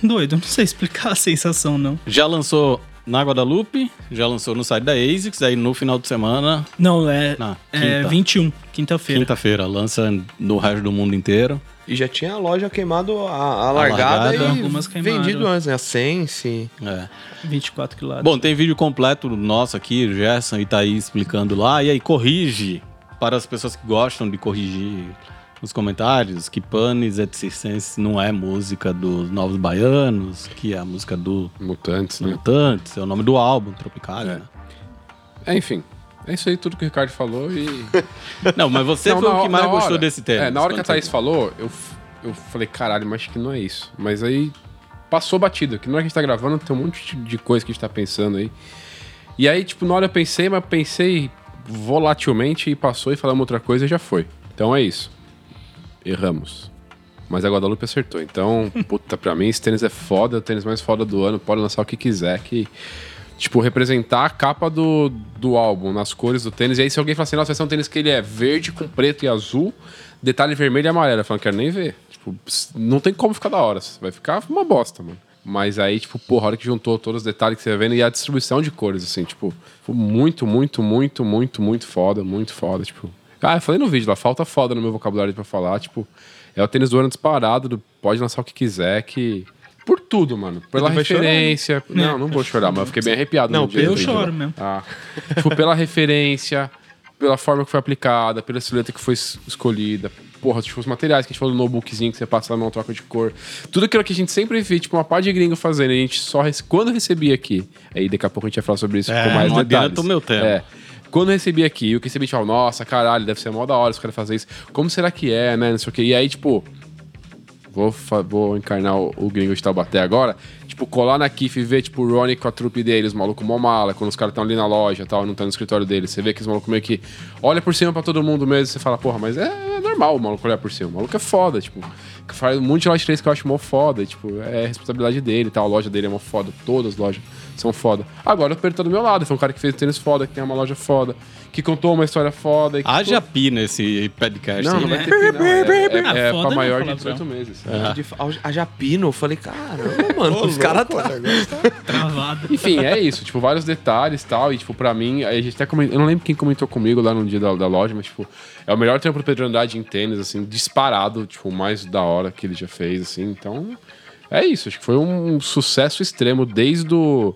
doido, não sei explicar a sensação, não. Já lançou na Guadalupe, já lançou no site da ASICS, aí no final de semana, Não, é, Na é quinta. 21, quinta-feira. quinta-feira, lança no resto do mundo inteiro. E já tinha a loja queimado a, a largada, largada. e vendido antes, né? A Sense. É. 24 quilates. Bom, tem vídeo completo nosso aqui, o Gerson e Thaís explicando lá. E aí, corrige para as pessoas que gostam de corrigir nos comentários que Panis et Circenses não é música dos Novos Baianos, que é a música do Mutantes, né? Mutantes, é o nome do álbum, Tropicália, É. né? É, enfim. É isso aí tudo que o Ricardo falou e. Não, mas você Não, foi na o que mais na gostou hora- desse tema. É, na hora que a Thaís falou, eu, eu falei, caralho, mas acho que não é isso. Mas aí passou batido. Que não é que a gente tá gravando, tem um monte de coisa que a gente tá pensando aí. E aí, tipo, na hora eu pensei, mas pensei volatilmente e passou e falamos outra coisa e já foi. Então é isso. Erramos. Mas a Guadalupe acertou. Então, puta, pra mim esse tênis é foda, é o tênis mais foda do ano, pode lançar o que quiser, que. Tipo, representar a capa do, do álbum nas cores do tênis. E aí, se alguém fala assim, nossa, vai ser um tênis que ele é verde com preto e azul, detalhe vermelho e amarelo. Eu falo, não quero nem ver. Tipo, não tem como ficar da hora. Vai ficar uma bosta, mano. Mas aí, tipo, porra, a hora que juntou todos os detalhes que você vendo e a distribuição de cores, assim, tipo, muito, muito, muito, muito, muito foda, muito foda, tipo. Ah, eu falei no vídeo lá, falta foda no meu vocabulário pra falar, tipo, é o tênis do ano disparado, do- pode lançar o que quiser, que. Por tudo, mano. Pela vai referência. Não, não vou chorar, mas eu fiquei bem arrepiado. Não, no dia eu choro mesmo. Ah. Tipo, pela referência, pela forma que foi aplicada, pela silhueta que foi es- escolhida. Porra, tipo, os materiais que a gente falou no notebookzinho que você passa lá numa troca de cor. Tudo aquilo que a gente sempre vê, tipo, uma parte de gringo fazendo. A gente só. rece- Quando recebia aqui. Aí daqui a pouco a gente vai falar sobre isso É, com mais não detalhes. adianta o meu tema. É. Quando eu recebi aqui, o que recebi, tipo, nossa, caralho, deve ser mó da hora os caras fazerem isso. Como será que é, né? Não sei o quê. E aí, tipo, Vou, vou encarnar o, o gringo de Taubaté agora. Tipo, colar na Kif e ver, tipo, o Ronnie com a trupe dele, os malucos mó mala, quando os caras estão ali na loja tal, não estão no escritório dele. Você vê que os malucos meio que olha por cima pra todo mundo mesmo. Você fala, porra, mas é, é normal o maluco olhar por cima. O maluco é foda, tipo. Faz um monte de loja 3 que eu acho mó foda. Tipo, é responsabilidade dele tal. A loja dele é mó foda. Todas as lojas são foda. Agora o Pedro tá do meu lado. Foi um cara que fez tênis foda, que tem uma loja foda, que contou uma história foda. e que Haja pi nesse podcast. não, não né? vai ter fim, não. É, é, é foda pra maior de palavrão. 18 meses. De, a, a Japino, eu falei, caramba, mano, os caras tá. Travado. Enfim, é isso. Tipo, vários detalhes e tal. E, tipo, pra mim, a gente até comentou, Eu não lembro quem comentou comigo lá no dia da, da loja, mas, tipo, é o melhor tempo do Pedro Andrade em tênis, assim, disparado. Tipo, o mais da hora que ele já fez, assim. Então, é isso. Acho que foi um sucesso extremo desde o.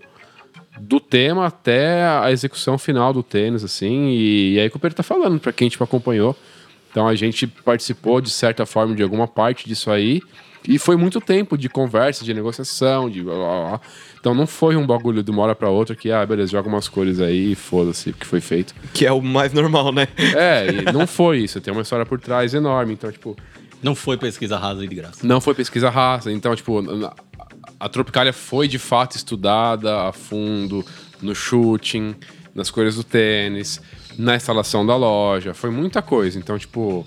Do tema até a execução final do tênis, assim, e, e aí que o Pedro tá falando, pra quem tipo, acompanhou. Então a gente participou, de certa forma, de alguma parte disso aí. E foi muito tempo de conversa, de negociação, de blá, blá, blá. Então não foi um bagulho de uma hora pra outra que, ah, beleza, joga umas cores aí e foda-se o que foi feito. Que é o mais normal, né? É, e não foi isso. Tem uma história por trás enorme. Então, tipo, Não foi pesquisa rasa de graça. não foi pesquisa raça. Então, tipo, a Tropicália foi de fato estudada a fundo no shooting, nas cores do tênis, na instalação da loja. Foi muita coisa. Então, tipo,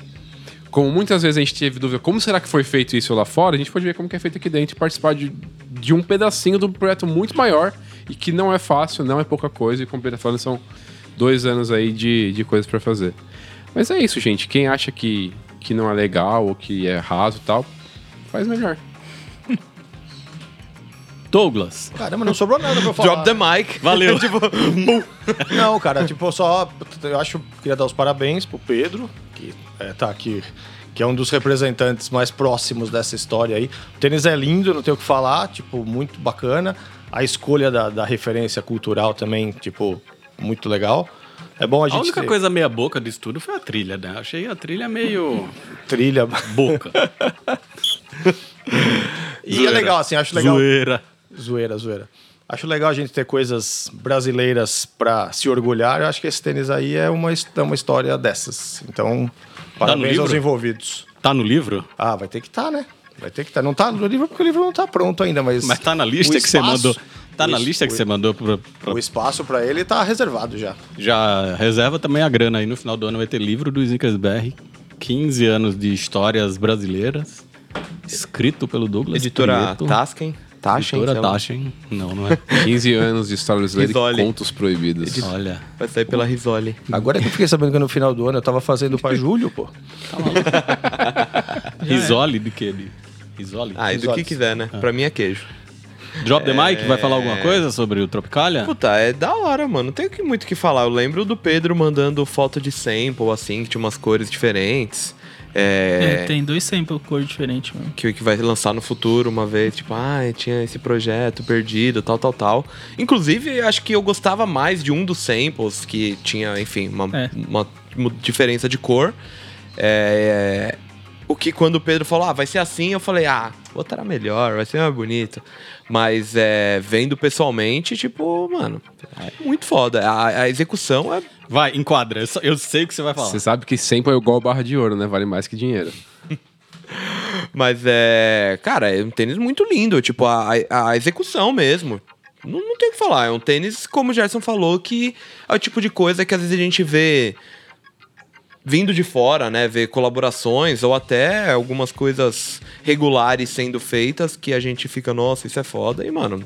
como muitas vezes a gente teve dúvida como será que foi feito isso lá fora, a gente pode ver como que é feito aqui dentro e participar de, de um pedacinho de um projeto muito maior e que não é fácil, não é pouca coisa. E como o tá falando, são dois anos aí de, de coisas pra fazer. Mas é isso, gente. Quem acha que, que não é legal ou que é raso e tal, faz melhor. Douglas. Caramba, não sobrou nada pra eu falar. Drop the mic. Valeu. Não, cara, tipo, só. Eu acho. Queria dar os parabéns pro Pedro, que é, tá aqui. Que é um dos representantes mais próximos dessa história aí. O tênis é lindo, não tenho o que falar, tipo, muito bacana. A escolha da, da referência cultural também, tipo, muito legal. É bom a A gente única ter coisa meia boca disso tudo foi a trilha, né? Achei a trilha meio trilha. boca. E é legal, assim, acho legal. Zoeira. Zoeira, zoeira. Acho legal a gente ter coisas brasileiras pra se orgulhar. Eu acho que esse tênis aí é uma, é uma história dessas. Então, parabéns aos envolvidos. Tá no livro? Ah, vai ter que estar, né? Vai ter que estar. Não tá no livro porque o livro não tá pronto ainda, mas. Mas tá na lista o que você espaço- mandou. Tá o na lista que o- você mandou pra, pra- O espaço pra ele tá reservado já. Já reserva também a grana aí. No final do ano vai ter livro do Snickers BR. 15 anos de histórias brasileiras. Escrito pelo Douglas Editora Prieto. Tasken. Taschen, Editora sei lá. Taschen. Não, não é. 15 anos de história brasileira e Risoli. contos proibidos. Olha. Vai sair pela Risoli. Agora que eu fiquei sabendo que no final do ano eu tava fazendo pra julho, pô. Risole de quê? De... Risole? Ah, e do que quiser, né? Pra mim é queijo. Drop the mic, vai falar alguma coisa sobre o Tropicalia? Puta, é da hora, mano. Não tem que- muito o que falar. Eu lembro do Pedro mandando foto de sample, assim, que tinha umas cores diferentes. É, É. tem dois samples cor diferente, mano. que, que vai lançar no futuro uma vez, tipo, ah, tinha esse projeto perdido, tal, tal, tal. Inclusive, acho que eu gostava mais de um dos samples, que tinha, enfim, uma, É. uma mu- diferença de cor. É, o que quando o Pedro falou, ah, vai ser assim, eu falei, ah, era melhor, vai ser mais bonito. Mas é, vendo pessoalmente, tipo, mano, é muito foda. A, a execução é. Vai, enquadra. Eu só- Eu sei o que você vai falar. Você sabe que sempre é igual barra de ouro, né? Vale mais que dinheiro. Mas é. Cara, é um tênis muito lindo. Tipo, a, a execução mesmo. Não, não tem o que falar. É um tênis, como o Gerson falou, que é o tipo de coisa que às vezes a gente vê vindo de fora, né? Ver colaborações ou até algumas coisas regulares sendo feitas que a gente fica, nossa, isso é foda. E, mano.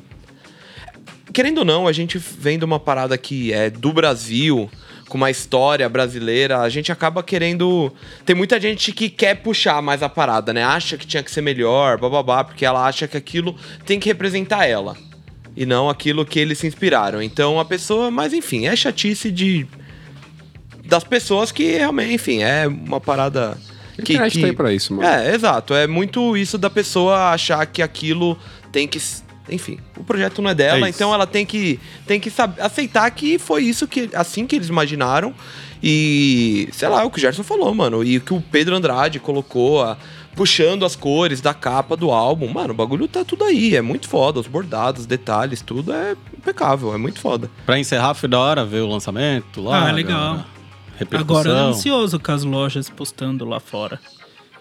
Querendo ou não, a gente vendo uma parada que é do Brasil, com uma história brasileira, a gente acaba querendo. Tem muita gente que quer puxar mais a parada, né? Acha que tinha que ser melhor, bababá, porque ela acha que aquilo tem que representar ela. E não aquilo que eles se inspiraram. Então a pessoa. Mas enfim, é chatice de. Das pessoas que realmente, enfim, é uma parada. Que, que... tá aí pra isso, mano. É, exato. É muito isso da pessoa achar que aquilo tem que. Enfim, o projeto não é dela, É então ela tem que, tem que aceitar que foi isso que. assim que eles imaginaram. E. sei lá, o que o Gerson falou, mano. E o que o Pedro Andrade colocou, a- puxando as cores da capa do álbum. Mano, o bagulho tá tudo aí. É muito foda. Os bordados, os detalhes, tudo é impecável. É muito foda. Pra encerrar, foi da hora ver o lançamento lá. Ah, legal. a Repercussão. Agora tô ansioso com as lojas postando lá fora.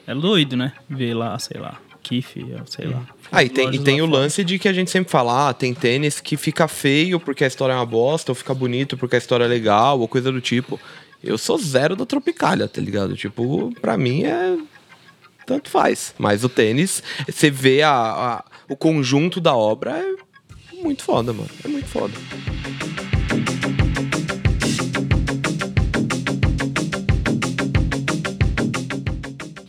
É doido, né? Ver lá, sei lá, Kif, sei lá. Ah, e tem, e tem o fora. lance de que a gente sempre fala, ah, tem tênis que fica feio porque a história é uma bosta, ou fica bonito porque a história é legal, ou coisa do tipo. Eu sou zero da Tropicália, tá ligado? Tipo, pra mim é. Tanto faz. Mas o tênis, você vê a, a- o conjunto da obra, é muito foda, mano. É muito foda.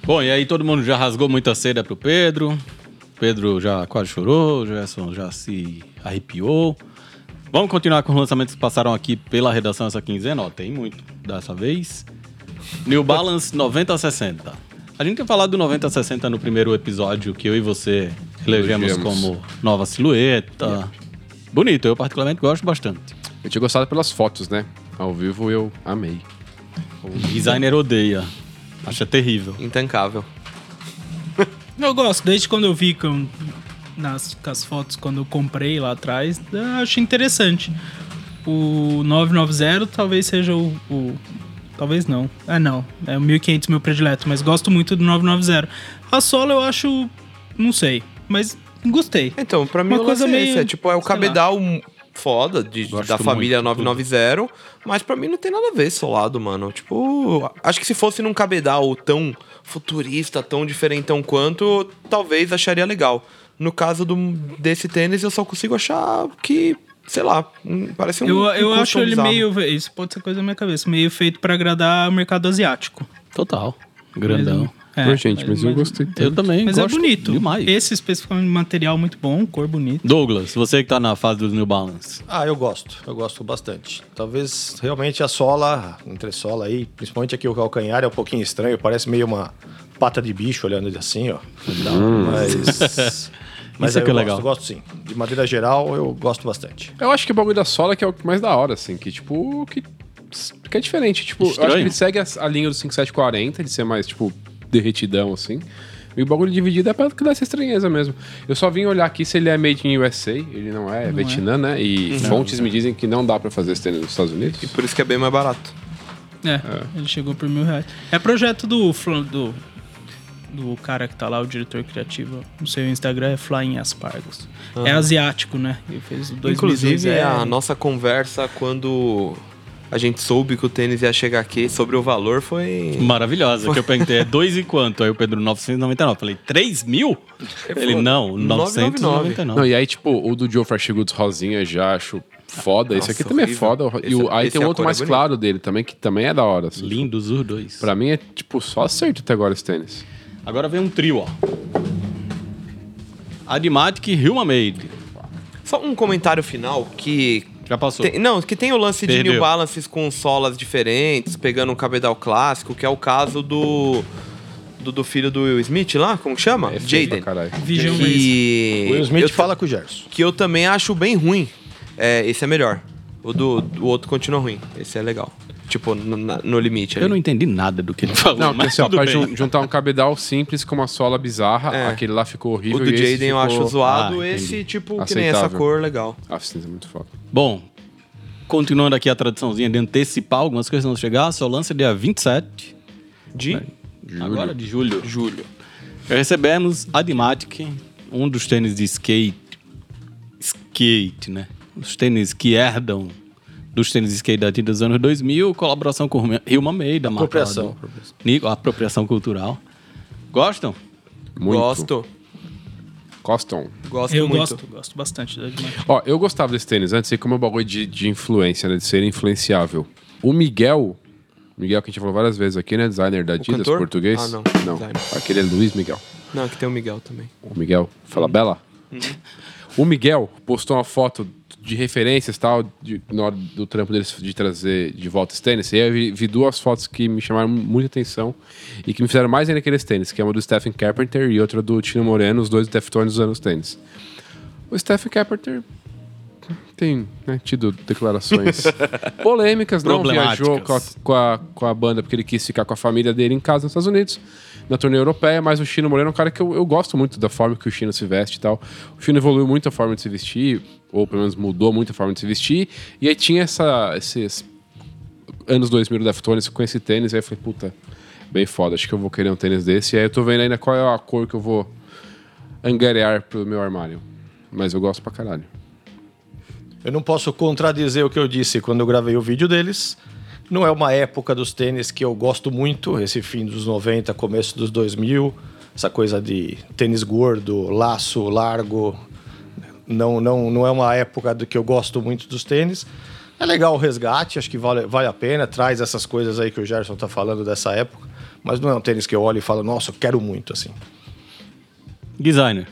Bom, e aí todo mundo já rasgou muita seda pro Pedro. Pedro já quase chorou, o Gerson já se arrepiou. Vamos continuar com os lançamentos que passaram aqui pela redação essa quinzena. Ó, tem muito dessa vez. New Balance 9060. A gente tinha falado do 9060 no primeiro episódio que eu e você elegemos como nova silhueta. Bonito, eu particularmente gosto bastante. Eu tinha gostado pelas fotos, né? Ao vivo eu amei. O designer odeia. Acha terrível. Intancável. Eu gosto, desde quando eu vi com, nas, com as fotos, quando eu comprei lá atrás, eu achei interessante. O 990 talvez seja o, o- Talvez não. Ah, não. É o 1500 meu predileto, mas gosto muito do 990. A sola eu acho. Não sei, mas gostei. Então, pra mim Uma lance coisa é meio, esse, é tipo, é o cabedal foda de, da família muito, tudo. 990, mas pra mim não tem nada a ver solado, mano. Tipo, acho que se fosse num cabedal tão futurista, tão diferentão quanto, talvez acharia legal. No caso do, desse tênis, eu só consigo achar que, sei lá, um- parece um eu um eu custom acho ele bizarro. meio. Isso pode ser coisa da minha cabeça. Meio feito pra agradar o mercado asiático. Total. Grandão. É, Pô, gente, mas, eu gostei. Eu também Mas é bonito. demais. Esse especificamente material muito bom, cor bonita. Douglas, você que tá na fase dos New Balance. Ah, eu gosto. Eu gosto bastante. Talvez realmente a sola, entre sola aí, principalmente aqui o calcanhar, é um pouquinho estranho. Parece meio uma pata de bicho olhando assim, ó. Mas. Mas Isso é que é eu legal. Gosto, gosto sim. De maneira geral, eu gosto bastante. Eu acho que o bagulho da sola que é o mais da hora, assim, que tipo. Que, que é diferente. Tipo, eu acho Estranho. que ele segue a, a linha do 5740, de ser mais, tipo, derretidão, assim. E o bagulho dividido é pra dar essa estranheza mesmo. Eu só vim olhar aqui se ele é made in USA, ele não é, é Vietnã, né? E fontes me dizem que não dá pra fazer esse tênis nos Estados Unidos. E por isso que é bem mais barato. É, ele chegou por mil reais. É projeto do, do do cara que tá lá, o diretor criativo. No seu Instagram é Flying Aspargos. É asiático, né? Ele fez o 2012 Inclusive, é... a nossa conversa quando a gente soube que o tênis ia chegar aqui sobre o valor foi. Maravilhosa, que eu perguntei, é dois e quanto? Aí o Pedro, 999. Falei, 3 mil? Ele, não, 999. Não, e aí, tipo, o do Joe Fresh Goods rosinha já acho foda. Esse Nossa, aqui também é foda. E Esse- o, aí esse tem a outro é mais bonita. claro dele também, que também é da hora. Assim. Lindos os dois. Pra mim é, tipo, só acerto até agora esse tênis. Agora vem um trio, ó. Adimatic Human Made. Só um comentário final que. Já passou. tem- não, que tem o lance de Perdeu. New Balances com solas diferentes, pegando um cabedal clássico, que é o caso do. Do, do filho do Will Smith lá, como chama? É Jaden. Que. O Will Smith eu- fala com o Gerson. que eu também acho bem ruim. É, esse é melhor. O do, do outro continua ruim. Esse é legal. Tipo, no, no limite. Eu não entendi nada do que ele falou, Não, porque mas assim, ó, tudo pra jun- juntar um cabedal simples com uma sola bizarra, É. aquele lá ficou horrível. O do Jaden eu acho ficou- zoado. Ah, esse, tipo, que nem essa Aceitável. cor, legal. Ah, cinza é muito foda. Bom, continuando aqui a tradiçãozinha de antecipar algumas coisas vão chegar, só lança dia 27, De agora de julho. julho. Recebemos Adimatic, um dos tênis de skate. Skate, né? Os tênis que herdam dos tênis de skate da tinta dos anos 2000, colaboração com Hilma May, da marca Apropriação. Nico, apropriação cultural. Gostam? Muito. Gosto. Gostam. Gosto Eu muito. gosto, gosto bastante. Ó, eu gostava desse tênis antes, sei como é o bagulho de, de influência, né? De ser influenciável. O Miguel, Miguel que a gente falou várias vezes aqui, né? Designer da Adidas, cantor? português. Ah, não. Não, Designer. aquele é Luiz Miguel. Não, aqui tem o Miguel também. O Miguel, fala Bela. O Miguel postou uma foto de referências tal, de, na hora do trampo deles de trazer de volta esse tênis. E aí eu vi, vi duas fotos que me chamaram muita atenção e que me fizeram mais ainda aqueles tênis, que é uma do Stephen Carpenter e outra do Tino Moreno, os dois do Deftones usando os tênis. O Stephen Carpenter tem né, tido declarações polêmicas, não viajou com a, com, a, com a banda porque ele quis ficar com a família dele em casa nos Estados Unidos, na turnê europeia, mas o Chino Moreno é um cara que eu, eu gosto muito da forma que o Chino se veste e tal. O Chino evoluiu muito a forma de se vestir, ou pelo menos mudou muito a forma de se vestir, e aí tinha essa, esses anos 2000 do Deftones com esse tênis, aí eu falei, puta, bem foda, acho que eu vou querer um tênis desse, e aí eu tô vendo ainda qual é a cor que eu vou angariar pro meu armário. Mas eu gosto pra caralho. Eu não posso contradizer o que eu disse quando eu gravei o vídeo deles. Não é uma época dos tênis que eu gosto muito, esse fim dos 90, começo dos 2000, essa coisa de tênis gordo, laço largo. Não, não, não é uma época do que eu gosto muito dos tênis. É legal o resgate, acho que vale, vale a pena, traz essas coisas aí que o Gerson tá falando dessa época, mas não é um tênis que eu olho e falo, nossa, eu quero muito assim. Designer.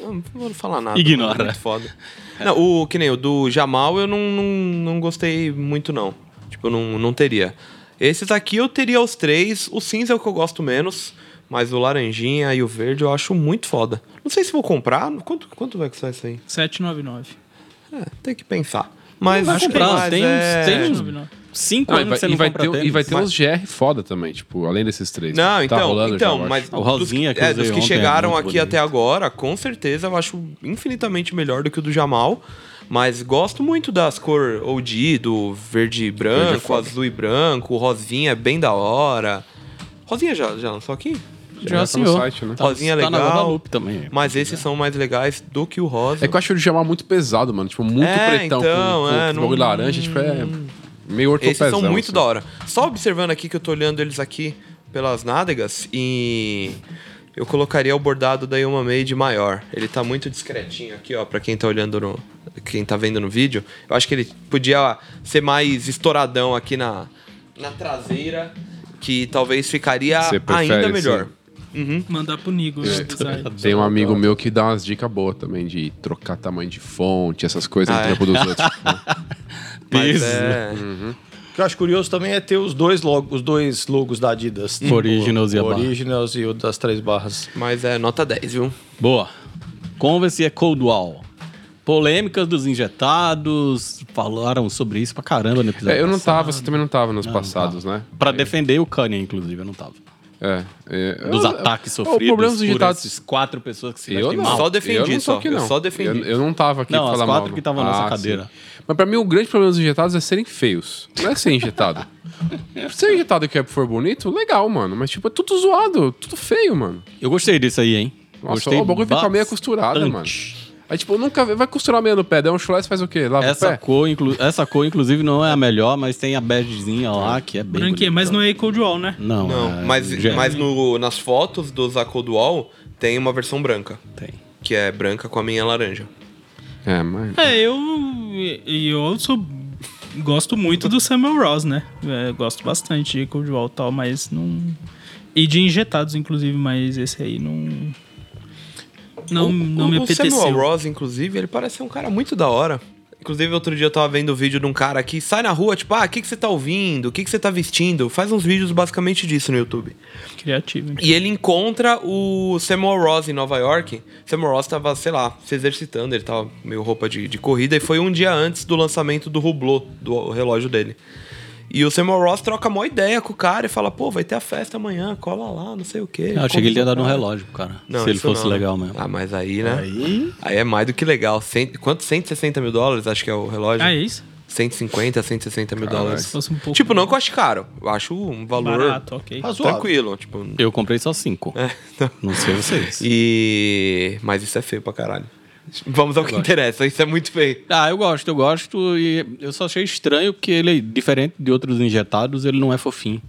Não, não vou falar nada. Ignora. é Muito foda. Não, o, que nem o do Jamal eu não, não, não gostei muito, não. Tipo, eu não, não teria. Esses aqui eu teria os três. O cinza é o que eu gosto menos. Mas o laranjinha e o verde eu acho muito foda. Não sei se vou comprar. Quanto, quanto vai custar isso aí? 799. É, tem que pensar. Mas Vai acho que comprar, tem uns- é... tem uns- 799. Cinco Ah, e anos vai, que você e não vai compra ter, tênis. e vai ter mas- uns GR foda também, tipo, além desses três. Não, Tá então, rolando então, já, mas. O rosinha dos, que é, dos que é chegaram muito aqui bonito. até agora, com certeza eu acho infinitamente melhor do que o do Jamal. Mas gosto muito das cor OG, do verde e branco, foda. azul e branco, o rosinha é bem da hora. Rosinha já, já lançou aqui? Já tá no assinou. site, né? Tá, Rosinha tá na legal. Guadalupe também. Mas esses são mais legais do que o rosa. É que eu acho o Jamal muito pesado, mano. Tipo, muito É, pretão então, com, é, com não- laranja, tipo, é meio ortopezão. Esses são muito assim. da hora. Só observando aqui que eu tô olhando eles aqui pelas nádegas e eu colocaria o bordado da Yuma Made maior. Ele tá muito discretinho aqui, ó, pra quem tá olhando no quem tá vendo no vídeo. Eu acho que ele podia ser mais estouradão aqui na na traseira, que talvez ficaria Você prefere ainda melhor. Mandar pro Nigo. É. o design. Tem um amigo meu que dá umas dicas boas também de trocar tamanho de fonte, essas coisas Ah, no é? trampo dos outros. né? Mas Peso. é, O que eu acho curioso também é ter os dois, logos, os dois logos da Adidas. Originals e a o barra. Originals e o das três barras. mas é nota 10, viu? Boa. Converse é Coldwall. Polêmicas dos injetados. Falaram sobre isso pra caramba no episódio. É, eu não passado. tava, você também não tava nos Não, passados, não tava. né? Pra defender o Kanye, inclusive, eu não tava. É. é Dos eu- ataques o sofridos problema dos por injetados- esses quatro pessoas que se Eu vestem não. mal. Só defendi, eu não tô só. aqui, Eu não. só defendi. Eu, eu não tava aqui Não, pra as falar quatro mal, que não. estavam na nossa Ah, cadeira. sim. Mas pra mim o grande problema dos injetados é serem feios. Não é ser injetado. ser injetado que é for bonito, legal, mano. Mas tipo, é tudo zoado, tudo feio, mano. Eu gostei disso aí, hein? Nossa, gostei o bagulho fica meia bastante. costurada, mano. Aí tipo, nunca vai costurar meia no pé, dá um chulé, você faz o quê? Lava Essa o pé? cor, inclu... Essa cor, inclusive, não é a melhor, mas tem a begezinha lá, que é bem Branquinha, mas não é Coldwall, né? Não, Não, é- mas, mas no, nas fotos do Zacold Wall tem uma versão branca. Tem. Que é branca com a minha laranja. É, mas... É, eu. E eu sou. Gosto muito do Samuel Ross, né? É, gosto bastante de Coldwall e tal, mas não. E de injetados, inclusive, mas esse aí não. Não, o, não o, me o apeteceu. Samuel Ross, inclusive, ele parece ser um cara muito da hora. Inclusive, outro dia eu tava vendo o vídeo de um cara que sai na rua, tipo, ah, o que, que você tá ouvindo? O que, que você tá vestindo? Faz uns vídeos basicamente disso no YouTube. Criativo. E ele encontra o Samuel Ross em Nova York. Samuel Ross tava, sei lá, se exercitando, ele tava meio roupa de, de corrida, e foi um dia antes do lançamento do Hublot, do relógio dele. E o Samuel Ross troca uma ideia com o cara e fala, pô, vai ter a festa amanhã, cola lá, não sei o quê. Eu achei que ele ia dar um relógio pro cara. Não, se ele fosse não, né? legal mesmo. Ah, mas aí, né? Aí Aí é mais do que legal. Cent... Quanto? 160 mil dólares, acho que é o relógio. Ah, é isso? 150, 160 mil Se dólares. fosse um pouco Tipo, não que eu acho caro. Eu acho um valor barato, ok. Razoável. tranquilo. Tipo, Eu comprei só cinco. é, então. Não sei vocês. E. Mas isso é feio pra caralho. Vamos ao que interessa. Isso é muito feio. Ah, eu gosto, eu gosto. E eu só achei estranho porque ele, diferente de outros injetados, ele não é fofinho.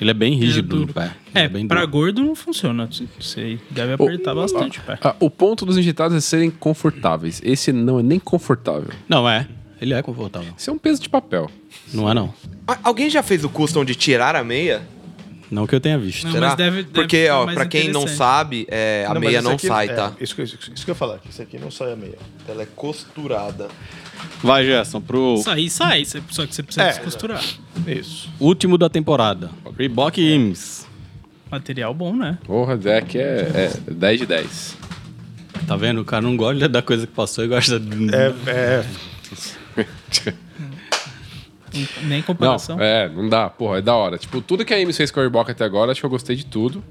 Ele é bem rígido no pé. É, Ele bem pra duro. gordo não funciona. Você deve apertar bastante o pé. Ah, o ponto dos injetados é serem confortáveis. Esse não é nem confortável. Não é. Ele é confortável. Isso é um peso de papel. Não é, não. Ah, Alguém já fez o custom de tirar a meia? Não que eu tenha visto. Não, Será? mas deve- deve Porque, ó, pra quem não sabe, é, a mas meia não aqui- sai, é, tá? Isso, que- isso, isso que eu ia falar, que isso aqui não sai a meia. Ela é costurada. Vai, Gerson, pro Sair, sai. Só que você precisa É, descosturar. Isso. último da temporada. Reebok Ims. Material bom, né? Porra, deck é, é 10 de 10. Tá vendo? O cara não gosta da coisa que passou e gosta de... É, é, Nem Não, comparação. é, não dá. Porra, é da hora. Tipo, tudo que a Amy fez com a Reebok até agora, acho que eu gostei de tudo.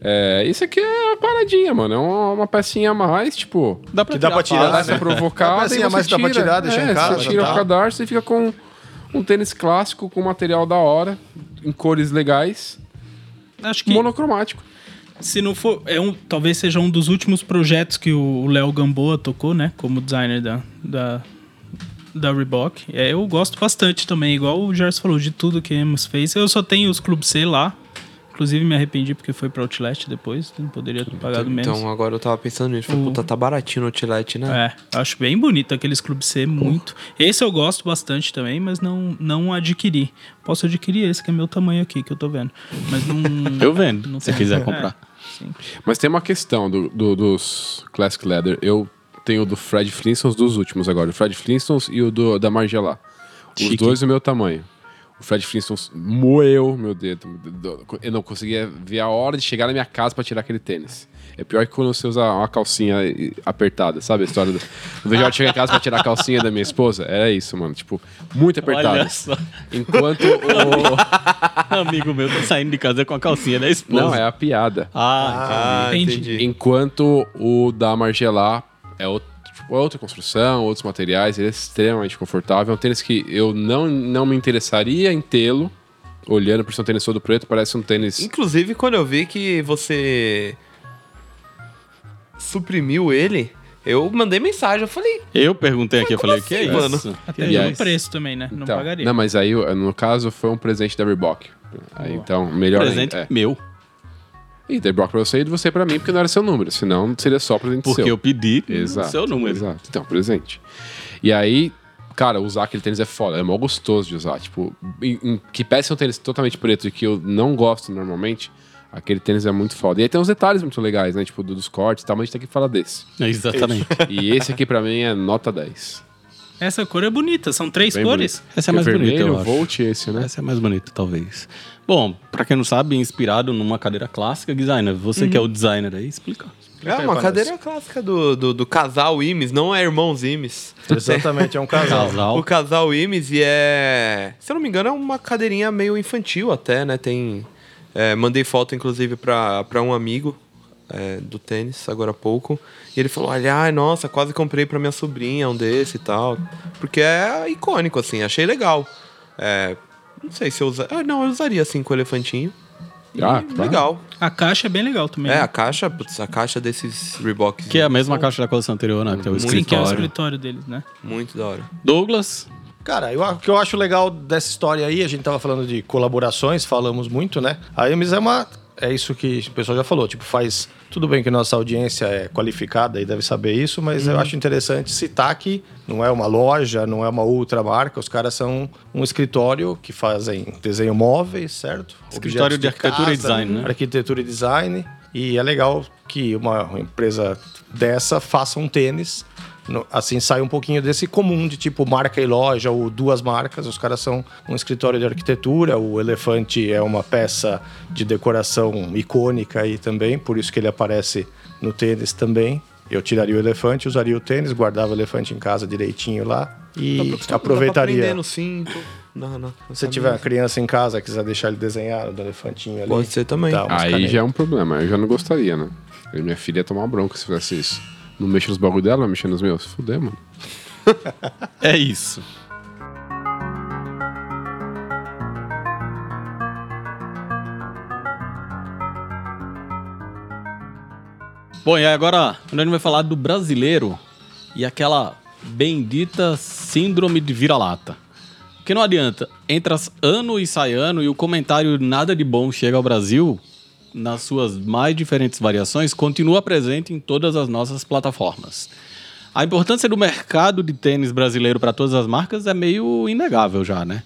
É, isso aqui é uma paradinha, mano. É uma, uma pecinha a mais, tipo... Dá pra Que dá pra tirar, né? essa provocada Uma e pecinha a você mais dá pra tira. tirar, deixar é, em casa, Você tira tá. o cadarço e fica com um tênis clássico, com material da hora, em cores legais, Acho que monocromático. se não for. É um, talvez seja um dos últimos projetos que o Léo Gamboa tocou, né? Como designer da, da, da Reebok. É, eu gosto bastante também, igual o Gerson falou, de tudo que a Emos fez. Eu só tenho os Clube C lá. Inclusive me arrependi porque foi pra Outlet depois. Não poderia ter pagado menos. Então agora eu tava pensando nisso. O- puta, tá baratinho no Outlet, né? É, acho bem bonito aqueles Clube C, muito. Esse eu gosto bastante também, mas não, não adquiri. Posso adquirir esse, que é meu tamanho aqui, que eu tô vendo. Mas não. Eu vendo, não se quiser é, comprar. sim. Mas tem uma questão do, do- dos Classic Leather. Eu tenho o do Fred Flintstones dos últimos agora. O Fred Flintstones e o do, da Margiela. Os dois do meu tamanho. O Fred Flintstones moeu meu dedo. Eu não conseguia ver a hora de chegar na minha casa pra tirar aquele tênis. É pior que quando você usa uma calcinha apertada, sabe? A história do. Não vejo a hora de chegar em casa pra tirar a calcinha da minha esposa. Era isso, mano. Tipo, muito apertada. Olha só. Enquanto o. Amigo meu tá saindo de casa com a calcinha da esposa. Não, é a piada. Ah, Ah, Entendi. entendi. Enquanto o da Margiela é outro, tipo, é outra construção, outros materiais, ele é extremamente confortável. É um tênis que eu não, não me interessaria em tê-lo. Olhando por ser um tênis todo preto, parece um tênis. Inclusive, quando eu vi que você suprimiu ele, eu mandei mensagem. Eu falei, eu perguntei aqui, eu falei, que é assim, mano? isso? Até E pelo aí? preço também, né? Não Então, pagaria. Não, mas aí, no caso, foi um presente da Reebok. Aí, então, melhor Presente. É. meu. E da Reebok pra você e de você pra mim, porque não era seu número. Senão, seria só presente Porque seu. eu pedi Exato. o seu número. Exato. Então, presente. E aí, cara, usar aquele tênis é foda. É mó gostoso de usar. Tipo, em- em- que peça um tênis totalmente preto e que eu não gosto normalmente, aquele tênis é muito foda. E aí tem uns detalhes muito legais, né? Tipo, do- dos cortes e tal, mas a gente tem que falar desse. É, exatamente. E esse aqui pra mim é nota 10. Essa cor é bonita, são três Bem cores. bonito. Essa é mais vermelho, bonita, eu acho. Volt esse, né? Essa é mais bonita, talvez. Bom, pra quem não sabe, inspirado numa cadeira clássica, designer. Você que é o designer aí, explica. é uma cadeira clássica do, do, do casal Imes, não é irmãos Imes. exatamente, é um casal. Casal. O casal Imes e é. Se eu não me engano, é uma cadeirinha meio infantil até, né? Tem. é, mandei foto, inclusive, pra um amigo é, do tênis, agora há pouco. E ele falou: Olha, ai, nossa, quase comprei pra minha sobrinha um desse e tal. Porque é icônico, assim, achei legal. É, não sei se eu usaria. Ah, não, eu usaria assim com o elefantinho. Ah, claro. legal. A caixa é bem legal também. É, né? a caixa, putz, a caixa desses Reeboks. Que é a mesma caixa da coleção anterior, né? Que tem o Sim, que é o escritório. escritório deles, né? Muito da hora. Douglas, Cara, eu, o que eu acho legal dessa história aí, a gente tava falando de colaborações, falamos muito, né? A Emis é uma. É isso que o pessoal já falou, tipo, faz. Tudo bem que nossa audiência é qualificada e deve saber isso, mas eu acho interessante citar que não é uma loja, não é uma outra marca, os caras são um escritório que fazem desenho móveis, certo? Escritório Objetos de arquitetura e design, né? Arquitetura e design. E é legal que uma empresa dessa faça um tênis no- assim sai um pouquinho desse comum de tipo marca e loja ou duas marcas. Os caras são um escritório de arquitetura. O elefante é uma peça de decoração icônica aí também, por isso que ele aparece no tênis também. Eu tiraria o elefante, usaria o tênis, guardava o elefante em casa direitinho lá e Dá pra- dá pra aproveitaria. no cinto. Não, não. Se você tiver uma criança em casa, quiser deixar ele desenhar do elefantinho ali. Pode ser também. dá Aí canetas. já é um problema. Eu já não gostaria, né? Minha filha ia tomar uma bronca se fizesse isso. Não mexe nos bagulho dela, vai mexer nos meus? Fudeu, mano. é isso. Bom, e agora a gente vai falar do brasileiro e aquela bendita síndrome de vira-lata. Que não adianta, entra ano e sai ano e o comentário nada de bom chega ao Brasil, nas suas mais diferentes variações, continua presente em todas as nossas plataformas. A importância do mercado de tênis brasileiro para todas as marcas é meio inegável já, né?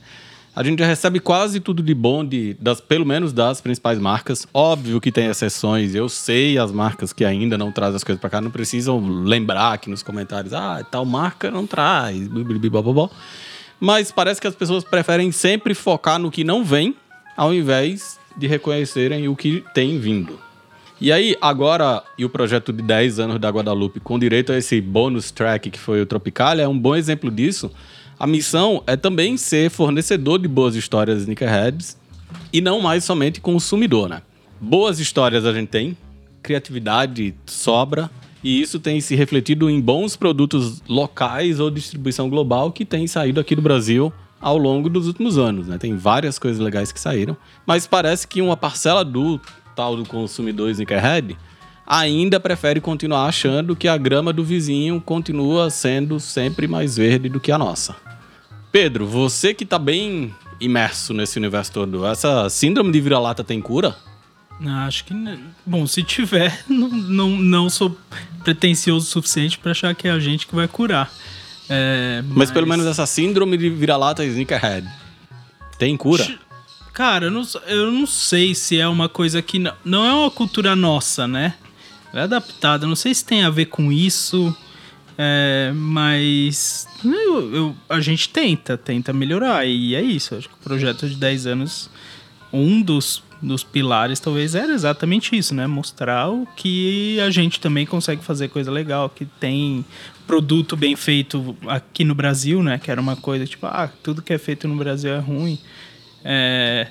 A gente já recebe quase tudo de bom, de, das, pelo menos das principais marcas. Óbvio que tem exceções, eu sei as marcas que ainda não trazem as coisas para cá, não precisam lembrar aqui nos comentários, ah, tal marca não traz, blá, Mas parece que as pessoas preferem sempre focar no que não vem, ao invés de reconhecerem o que tem vindo. E aí, agora, e o projeto de 10 anos da Guadalupe, com direito a esse bônus track que foi o Tropicalia, é um bom exemplo disso a missão é também ser fornecedor de boas histórias sneakerheads e não mais somente consumidor, né? Boas histórias a gente tem, criatividade sobra, e isso tem se refletido em bons produtos locais ou distribuição global que tem saído aqui do Brasil ao longo dos últimos anos, né? Tem várias coisas legais que saíram, mas parece que uma parcela do tal do consumidor sneakerhead ainda prefere continuar achando que a grama do vizinho continua sendo sempre mais verde do que a nossa. Pedro, você que tá bem imerso nesse universo todo, essa síndrome de vira-lata tem cura? Acho que. Bom, se tiver, não, não, não sou pretencioso o suficiente para achar que é a gente que vai curar. É, mas... mas... pelo menos essa síndrome de vira-lata sneakerhead tem cura? Cara, eu não, eu não sei se é uma coisa que. Não, não é uma cultura nossa, né? É adaptada. Não sei se tem a ver com isso. É, mas eu, eu, a gente tenta, tenta melhorar. E é isso. Acho que o projeto de 10 anos, um dos, dos pilares talvez era exatamente isso, né? Mostrar o que a gente também consegue fazer coisa legal, que tem produto bem feito aqui no Brasil, né? Que era uma coisa tipo, ah, tudo que é feito no Brasil é ruim. É,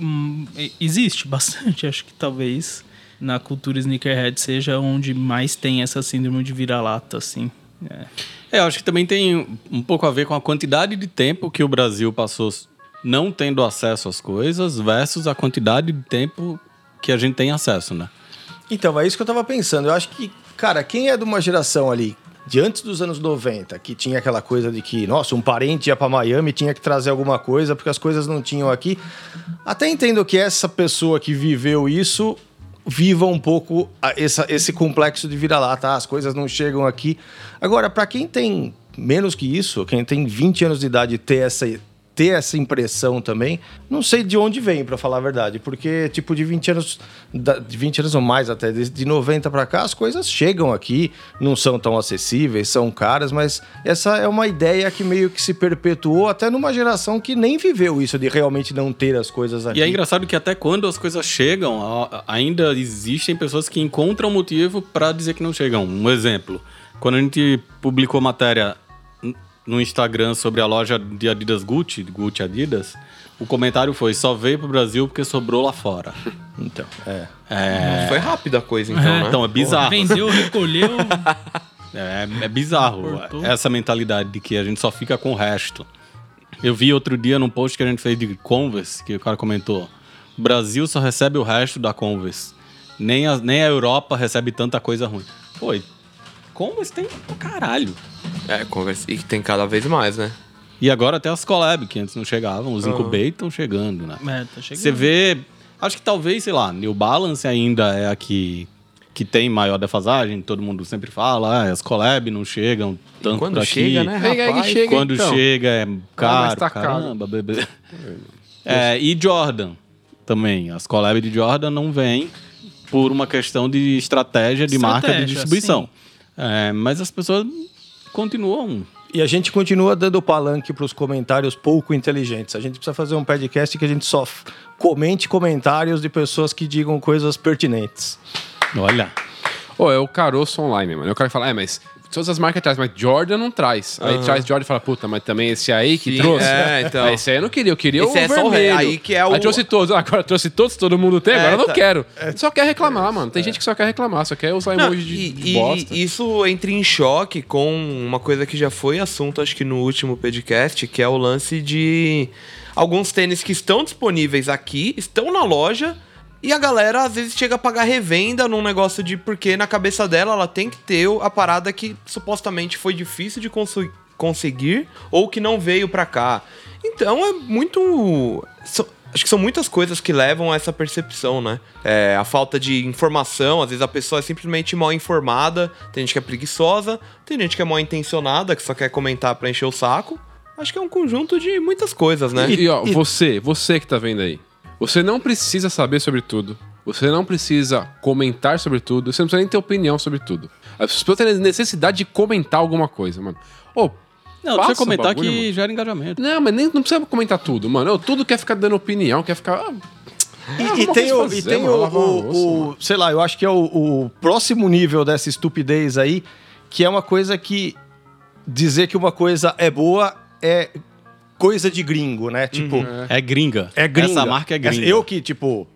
hum, existe bastante, acho que talvez na cultura sneakerhead seja onde mais tem essa síndrome de vira-lata, assim. É. é, acho que também tem um pouco a ver com a quantidade de tempo que o Brasil passou não tendo acesso às coisas versus a quantidade de tempo que a gente tem acesso, né? Então, é isso que eu tava pensando. Eu acho que, cara, quem é de uma geração ali de antes dos anos 90, que tinha aquela coisa de que, nossa, um parente ia para Miami tinha que trazer alguma coisa porque as coisas não tinham aqui. Até entendo que essa pessoa que viveu isso viva um pouco essa, esse complexo de vira-lata. Ah, as coisas não chegam aqui. Agora, para quem tem menos que isso, quem tem 20 anos de idade ter essa ter essa impressão também. Não sei de onde vem, para falar a verdade, porque tipo de 20 anos, de 20 anos ou mais até, de 90 para cá, as coisas chegam aqui, não são tão acessíveis, são caras, mas essa é uma ideia que meio que se perpetuou até numa geração que nem viveu isso de realmente não ter as coisas aqui. E é engraçado que até quando as coisas chegam, ainda existem pessoas que encontram motivo para dizer que não chegam. Um exemplo, quando a gente publicou matéria no Instagram sobre a loja de Adidas Gucci, Gucci Adidas, o comentário foi: só veio pro Brasil porque sobrou lá fora. Então, é. é... Foi rápida a coisa, então, é, né? Então, é bizarro. Vendeu, recolheu. É, é bizarro Cortou. essa mentalidade de que a gente só fica com o resto. Eu vi outro dia num post que a gente fez de Converse, que o cara comentou: o Brasil só recebe o resto da Converse. Nem a, nem a Europa recebe tanta coisa ruim. Pô, Converse tem o caralho. É, Converse. E tem cada vez mais, né? E agora até as collab, que antes não chegavam. Os uhum. Incubate estão chegando, né? É, tá chegando. Você vê... Acho que talvez, sei lá, New Balance ainda é a que, que tem maior defasagem. Todo mundo sempre fala, ah, as collab não chegam tanto quando por chega, aqui. né, rapaz? chega, quando então. chega é caro, tá caramba, bebê. É, e Jordan também. As collab de Jordan não vêm por uma questão de estratégia de estratégia, marca de distribuição. É, mas as pessoas continuam. E a gente continua dando palanque para os comentários pouco inteligentes. A gente precisa fazer um podcast que a gente só comente comentários de pessoas que digam coisas pertinentes. Olha. Oh, é o caroço online, mano. Eu quero falar, é, mas todas as marcas traz, mas Jordan não traz. Aí uhum. traz Jordan e fala, puta, mas também esse aí que Sim, trouxe. É, então. Aí esse aí eu não queria, eu queria esse o é vermelho. aí que é o... Aí trouxe todos, agora trouxe todos, todo mundo tem, é, agora eu não tá. quero. É, só quer reclamar, mano. Tem é. gente que só quer reclamar, só quer usar emoji de, e, de bosta. E isso entra em choque com uma coisa que já foi assunto, acho que no último podcast, que é o lance de alguns tênis que estão disponíveis aqui, estão na loja, E a galera às vezes chega a pagar revenda num negócio de porque na cabeça dela ela tem que ter a parada que supostamente foi difícil de consu- conseguir ou que não veio pra cá. Então é muito. so- acho que são muitas coisas que levam a essa percepção, né? É, a falta de informação, às vezes a pessoa é simplesmente mal informada, tem gente que é preguiçosa, tem gente que é mal intencionada, que só quer comentar pra encher o saco. Acho que é um conjunto de muitas coisas, né? E, ó, você, você que tá vendo aí. Você não precisa saber sobre tudo. Você não precisa comentar sobre tudo. Você não precisa nem ter opinião sobre tudo. As pessoas têm necessidade de comentar alguma coisa, mano. Ô, Não, eu o comentar bagulho, que mano. gera engajamento. Não, mas nem, não precisa comentar tudo, mano. Ô, tudo quer ficar dando opinião, quer ficar. ah, E, Ah, e tem, o, fazer, e tem mano, o, o- o- sei lá, eu acho que é o, o próximo nível dessa estupidez aí, que é uma coisa que dizer que uma coisa é boa é coisa de gringo, né? Tipo, É gringa. é gringa. Essa marca é gringa. Eu que, tipo,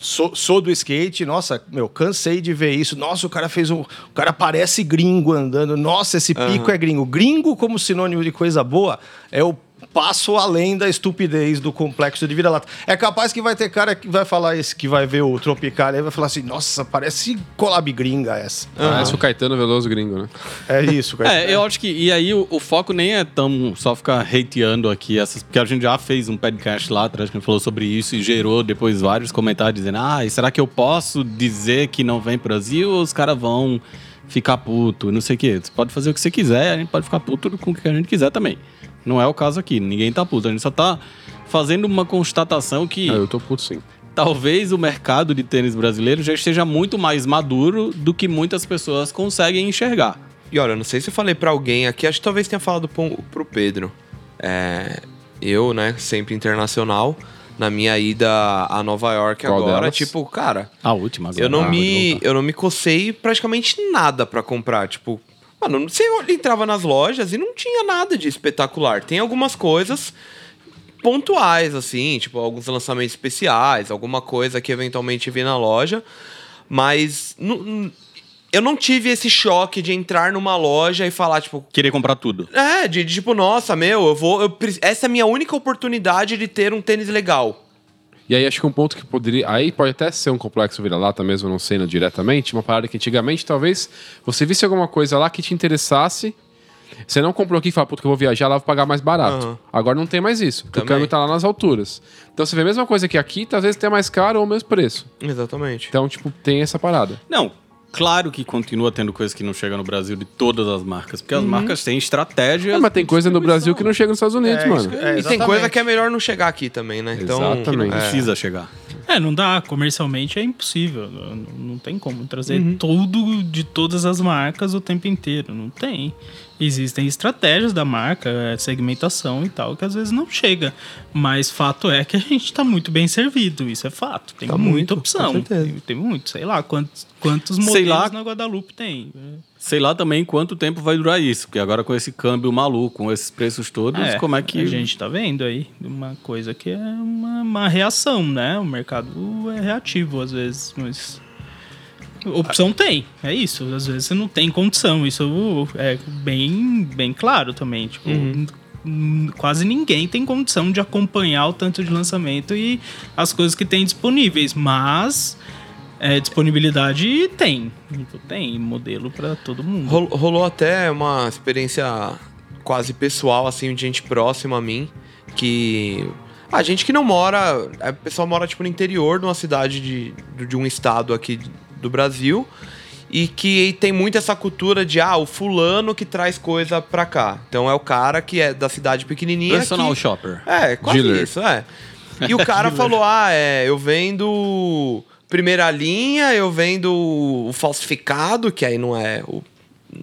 sou, sou do skate, nossa, meu, cansei de ver isso. Nossa, o cara fez um. O cara parece gringo andando. Nossa, esse pico é gringo. Gringo, como sinônimo de coisa boa, é o passo além da estupidez do complexo de vira-lata. É capaz que vai ter cara que vai falar isso, que vai ver o Tropical e vai falar assim: nossa, parece collab gringa essa. Parece o Caetano Veloso gringo, né? É isso, cara. É, eu acho que. E aí o, o foco nem é tão só ficar hateando aqui essas. Porque a gente já fez um podcast lá atrás que a gente falou sobre isso e gerou depois vários comentários dizendo: ah, e será que eu posso dizer que não vem pro Brasil ou os caras vão ficar puto? Não sei o quê. Você pode fazer o que você quiser, a gente pode ficar puto com o que a gente quiser também. Não é o caso aqui, ninguém tá puto. A gente só tá fazendo uma constatação que Ah, eu tô puto sim. talvez o mercado de tênis brasileiro já esteja muito mais maduro do que muitas pessoas conseguem enxergar. E olha, eu não sei se eu falei pra alguém aqui, acho que talvez tenha falado pro, pro Pedro. É, eu, né, sempre internacional, na minha ida a Nova York Qual agora, delas? tipo, cara, A última agora. eu não Ah, me eu não me cocei praticamente nada pra comprar, tipo, mano, você entrava nas lojas e não tinha nada de espetacular. Tem algumas coisas pontuais assim, tipo alguns lançamentos especiais, alguma coisa que eventualmente vi na loja, mas eu não tive esse choque de entrar numa loja e falar tipo, Querer comprar tudo. é, de, de tipo, nossa, meu, eu vou. eu essa é a minha única oportunidade de ter um tênis legal. E aí acho que um ponto que poderia. Aí pode até ser um complexo vira-lata, mesmo não sendo diretamente, uma parada que antigamente talvez você visse alguma coisa lá que te interessasse. Você não comprou aqui e fala, puta, que eu vou viajar lá, vou pagar mais barato. Aham. Agora não tem mais isso, porque Também. o câmbio tá lá nas alturas. Então você vê a mesma coisa que aqui, tá, vezes tem mais caro ou o mesmo preço. Exatamente. Então, tipo, tem essa parada. Não, claro que continua tendo coisa que não chega no Brasil de todas as marcas, porque as Uhum. marcas têm estratégias. É, mas tem coisa no Brasil que não chega nos Estados Unidos, É, mano. é, e tem coisa que é melhor não chegar aqui também, né? Então, Exatamente. Não precisa chegar. É, não dá. Comercialmente é impossível. Não, não tem como trazer Uhum. tudo de todas as marcas o tempo inteiro. Não tem. Existem estratégias da marca, é, segmentação e tal, que às vezes não chega. Mas fato é que a gente tá muito bem servido. Isso é fato. Tem Tá muita muito, opção. Tem, tem muito. Sei lá quantos, quantos Sei modelos lá. na Guadalupe tem. Sei lá também quanto tempo vai durar isso, porque agora com esse câmbio maluco, com esses preços todos, como é que. A gente tá vendo aí uma coisa que é uma, uma reação, né? O mercado é reativo às vezes, mas. Opção tem, é isso. Às vezes você não tem condição. Isso é bem, bem claro também. Tipo, n- quase ninguém tem condição de acompanhar o tanto de lançamento e as coisas que tem disponíveis. Mas é, disponibilidade tem. Tem modelo pra todo mundo. Rol- rolou até uma experiência quase pessoal, assim, de gente próxima a mim, que. A gente que não mora. A pessoa mora, tipo, no interior de uma cidade de, de um estado aqui do Brasil. E que tem muito essa cultura de, ah, o fulano que traz coisa pra cá. Então é o cara que é da cidade pequenininha. Personal que, shopper. É, quase Dealer. isso, é. E o cara falou: ah, é, eu vendo primeira linha, eu vendo o falsificado, que aí não é o.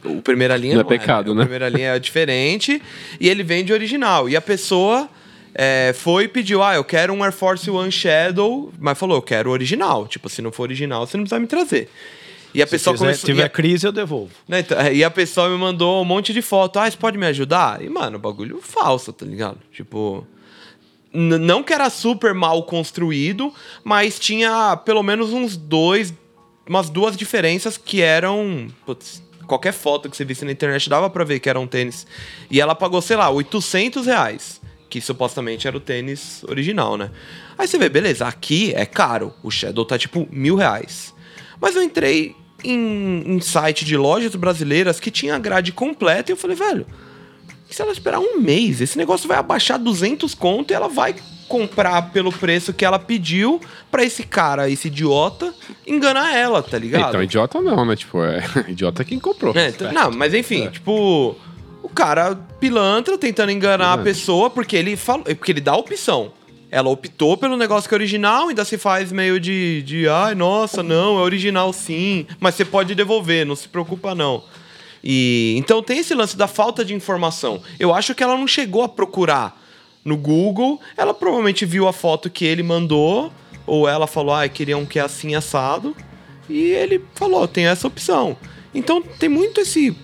O primeira linha Não é pecado, O né? primeira linha é diferente. E ele vende original. E a pessoa é, foi e pediu: Ah, eu quero um Air Force One Shadow. Mas falou: Eu quero o original. Tipo, se não for original, você não precisa me trazer. E a Se pessoa quiser- começou. tiver a- crise, eu devolvo. né, então, é, e a pessoa me mandou um monte de foto. Ah, você pode me ajudar? E, mano, bagulho falso, tá ligado? Tipo. Não que era super mal construído, mas tinha pelo menos uns dois. Umas duas diferenças que eram. putz, qualquer foto que você visse na internet dava pra ver que era um tênis. E ela pagou, sei lá, 800 reais. Que supostamente era o tênis original, né? Aí você vê, beleza, aqui é caro. O Shadow tá tipo mil reais. Mas eu entrei em, em site de lojas brasileiras que tinha a grade completa e eu falei, velho, se ela esperar um mês, esse negócio vai abaixar 200 conto e ela vai comprar pelo preço que ela pediu pra esse cara, esse idiota, enganar ela, tá ligado? Então, idiota não, né? Tipo, é idiota é quem comprou. É, então- não, mas enfim, tipo, o cara pilantra tentando enganar a É. pessoa porque ele falou, porque ele dá a opção. Ela optou pelo negócio que é original, ainda se faz meio de, de ai, nossa, não, é original sim, mas você pode devolver, não se preocupa não. E então tem esse lance da falta de informação. Eu acho que ela não chegou a procurar no Google, ela provavelmente viu a foto que ele mandou, ou ela falou, ah, queria um que é assim assado, e ele falou, tem essa opção. Então tem muito esse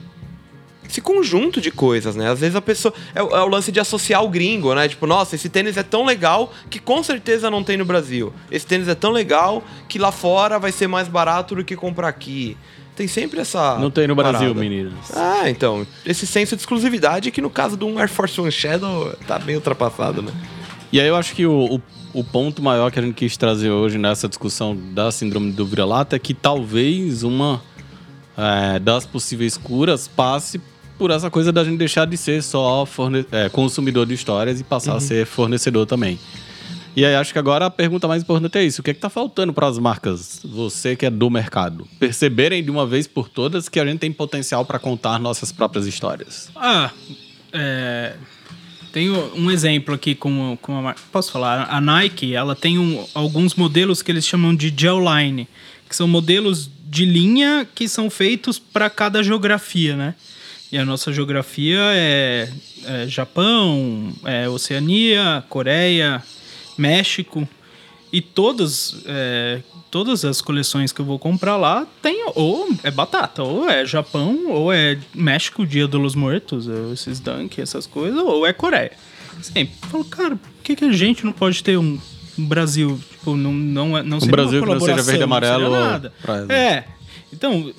esse conjunto de coisas, né? Às vezes a pessoa. É, o- é o lance de associar o gringo, né? Tipo, nossa, esse tênis é tão legal que com certeza não tem no Brasil. Esse tênis é tão legal que lá fora vai ser mais barato do que comprar aqui. Tem sempre essa. Não tem no Brasil, parada. meninas. Ah, então. Esse senso de exclusividade que no caso do Air Force One Shadow tá bem ultrapassado, né? E aí eu acho que o, o, o ponto maior que a gente quis trazer hoje nessa discussão da síndrome do vira-lata é que talvez uma é, das possíveis curas passe por essa coisa da gente deixar de ser só é, consumidor de histórias e passar a ser fornecedor também. E aí acho que agora a pergunta mais importante é isso. O que é que tá faltando para as marcas, você que é do mercado, perceberem de uma vez por todas que a gente tem potencial para contar nossas próprias histórias? Ah, é, tenho um exemplo aqui com, com a mar- Posso falar? A Nike, ela tem um- alguns modelos que eles chamam de gel line, que são modelos de linha que são feitos para cada geografia, né? E a nossa geografia é, é Japão, é Oceania, Coreia, México. E todas, é, todas as coleções que eu vou comprar lá tem ou é batata, ou é Japão, ou é México, Dia dos Mortos, esses Dunk, essas coisas, ou é Coreia. Sempre. Eu falo, cara, por que, que a gente não pode ter um, um Brasil? Tipo, não, não, é- não seria Brasil uma que não seja verde e amarelo nada. pra- É. Então,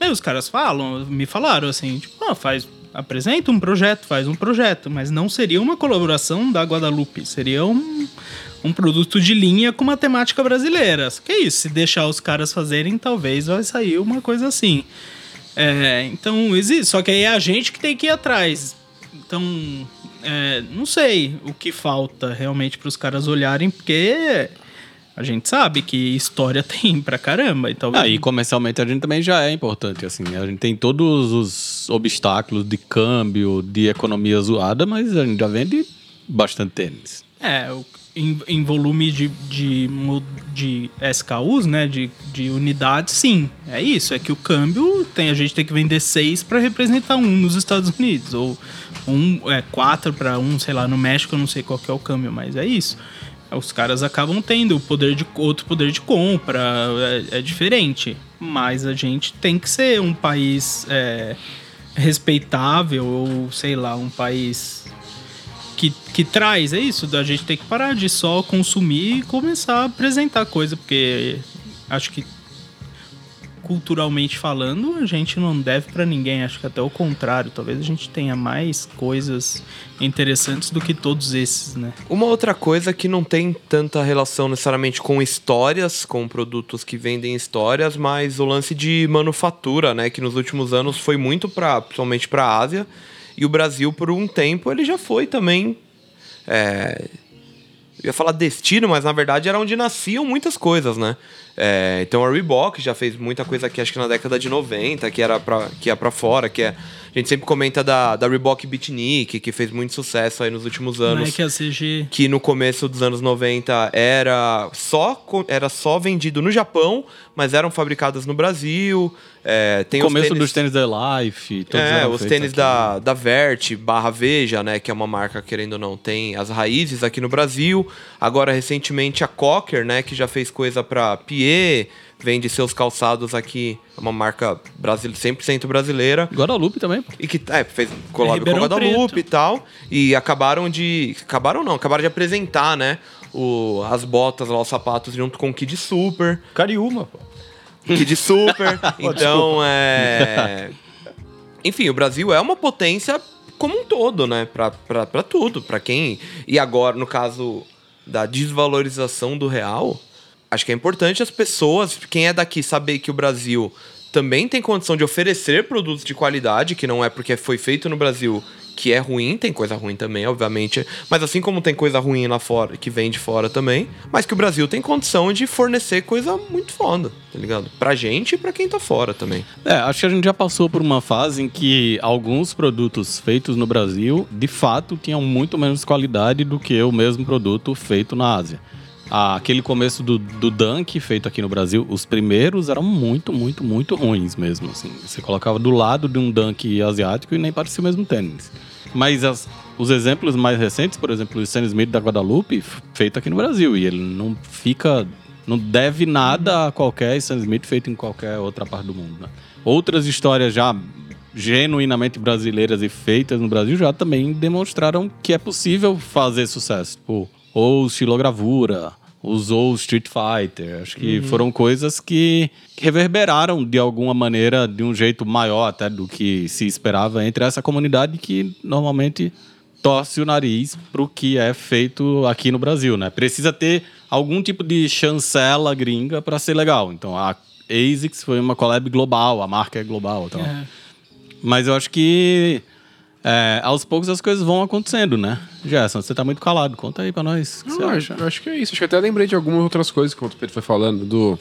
Aí os caras falam, me falaram assim, tipo, ah, faz, apresenta um projeto, faz um projeto, mas não seria uma colaboração da Guadalupe, seria um, um produto de linha com uma temática brasileira. Que é isso, se deixar os caras fazerem, talvez vai sair uma coisa assim. É, então, existe, só que aí é a gente que tem que ir atrás. Então, é, não sei o que falta realmente para os caras olharem, porque a gente sabe que história tem pra caramba. E talvez Ah, e comercialmente a gente também já é importante, assim. A gente tem todos os obstáculos de câmbio, de economia zoada, mas a gente já vende bastante tênis. É, em, em volume de, de, de SKUs, né? De, de unidades, sim. É isso. É que o câmbio tem, a gente tem que vender seis para representar um nos Estados Unidos. Ou um, é, quatro para um, sei lá, no México, eu não sei qual é o câmbio, mas é isso. Os caras acabam tendo poder de outro poder de compra, é, é diferente. Mas a gente tem que ser um país é, respeitável, ou sei lá, um país que, que traz, é isso, da gente ter que parar de só consumir e começar a apresentar coisa, porque acho que culturalmente falando, a gente não deve pra ninguém, acho que até o contrário, talvez a gente tenha mais coisas interessantes do que todos esses, né? Uma outra coisa que não tem tanta relação necessariamente com histórias, com produtos que vendem histórias, mas o lance de manufatura, né, que nos últimos anos foi muito para, principalmente para a Ásia, e o Brasil por um tempo ele já foi também é, eu ia falar destino, mas na verdade era onde nasciam muitas coisas, né? É, então a Reebok já fez muita coisa aqui, acho que na década de 90, que era pra, que ia pra fora, que é. A gente sempre comenta da, da Reebok Beatnik, que fez muito sucesso aí nos últimos anos é que a CG que no começo dos anos 90 era só, era só vendido no Japão, mas eram fabricadas no Brasil. É, tem Começo tênis- dos tênis da Life. todos é, os tênis aqui. da, da Vert, barra Veja, né? Que é uma marca, querendo ou não, tem as raízes aqui no Brasil. Agora, recentemente, a Cocker, né? Que já fez coisa pra Pied, vende seus calçados aqui. É uma marca brasil, 100% brasileira. Guadalupe também, pô. E que é, fez collab com a Guadalupe Preto. e tal. E acabaram de. Acabaram não, acabaram de apresentar, né? O, as botas lá, os sapatos, junto com o Kid Super. Cariúma, pô. Kid Super. então, é. Enfim, o Brasil é uma potência como um todo, né? Pra, pra, pra tudo, pra quem. E agora, no caso da desvalorização do real, acho que é importante as pessoas, quem é daqui, saber que o Brasil também tem condição de oferecer produtos de qualidade, que não é porque foi feito no Brasil que é ruim, tem coisa ruim também, obviamente, mas assim como tem coisa ruim lá fora, que vem de fora também, mas que o Brasil tem condição de fornecer coisa muito foda, tá ligado? Pra gente e pra quem tá fora também. É, acho que a gente já passou por uma fase em que alguns produtos feitos no Brasil, de fato, tinham muito menos qualidade do que o mesmo produto feito na Ásia. Ah, aquele começo do, do Dunk feito aqui no Brasil, os primeiros eram muito, muito, muito ruins mesmo. Assim. Você colocava do lado de um Dunk asiático e nem parecia o mesmo tênis. Mas as- os exemplos mais recentes, por exemplo, o Stan Smith da Guadalupe, feito aqui no Brasil. E ele não fica. Não deve nada a qualquer Stan Smith feito em qualquer outra parte do mundo. né? Outras histórias já genuinamente brasileiras e feitas no Brasil já também demonstraram que é possível fazer sucesso. Tipo, ou estilogravura, usou o Street Fighter. Acho que foram coisas que reverberaram de alguma maneira, de um jeito maior até do que se esperava entre essa comunidade que normalmente torce o nariz pro que é feito aqui no Brasil, né? Precisa ter algum tipo de chancela gringa para ser legal. Então a ASICS foi uma collab global, a marca é global, então. É. Mas eu acho que é, aos poucos as coisas vão acontecendo, né? Gerson, você tá muito calado. Conta aí pra nós. Não, acha? acho, acho que é isso. Acho que até lembrei de algumas outras coisas que o Pedro foi falando, do,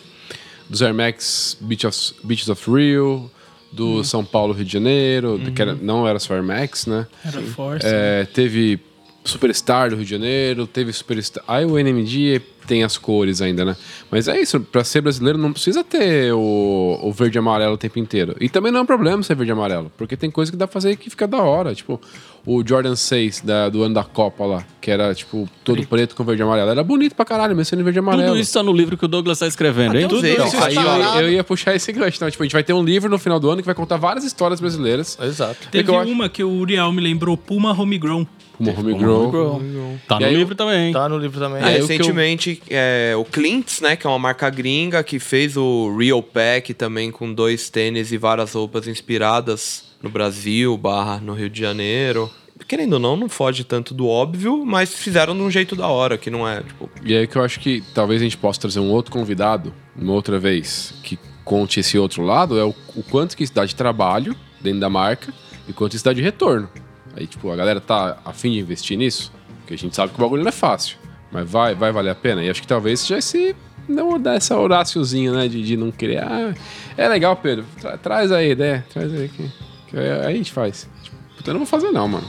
dos Air Max Beach of, Beaches of Rio, do São Paulo Rio de Janeiro, do que era- não era só Air Max, né? Era Force. É, teve Superstar do Rio de Janeiro, teve Superstar. Aí o NMD tem as cores ainda, né? Mas é isso, pra ser brasileiro não precisa ter o, o verde e amarelo o tempo inteiro. E também não é um problema ser verde e amarelo, porque tem coisa que dá pra fazer que fica da hora. Tipo, o Jordan 6 da- do ano da Copa lá, que era tipo todo preto, com verde e amarelo. Era bonito pra caralho, mesmo sendo verde e amarelo. Tudo isso tá no livro que o Douglas tá escrevendo, hein? Tudo isso Aí está- eu, eu ia puxar esse gancho. Então, tipo, a gente vai ter um livro no final do ano que vai contar várias histórias brasileiras. Exato. Teve acho- uma que o Uriel me lembrou, Puma Homegrown. Como Homegrown. Tá E no aí livro também. Tá no livro também. É, É, recentemente, é, o Clint's, né, que é uma marca gringa, que fez o Real Pack também com dois tênis e várias roupas inspiradas no Brasil, barra no Rio de Janeiro. Querendo ou não, não foge tanto do óbvio, mas fizeram de um jeito da hora, que não é, tipo... E aí que eu acho que talvez a gente possa trazer um outro convidado, uma outra vez, que conte esse outro lado, é o, o quanto que isso dá de trabalho dentro da marca e quanto isso dá de retorno. Aí, tipo, a galera tá afim de investir nisso, porque a gente sabe que o bagulho não é fácil, mas vai, vai valer a pena. E acho que talvez seja esse... Não dar essa Horáciozinho, né? De, de não querer. Ah, é legal, Pedro. Tra- traz aí, né? Traz aí que, que aí aí a gente faz. Tipo, puta, eu não vou fazer não, mano.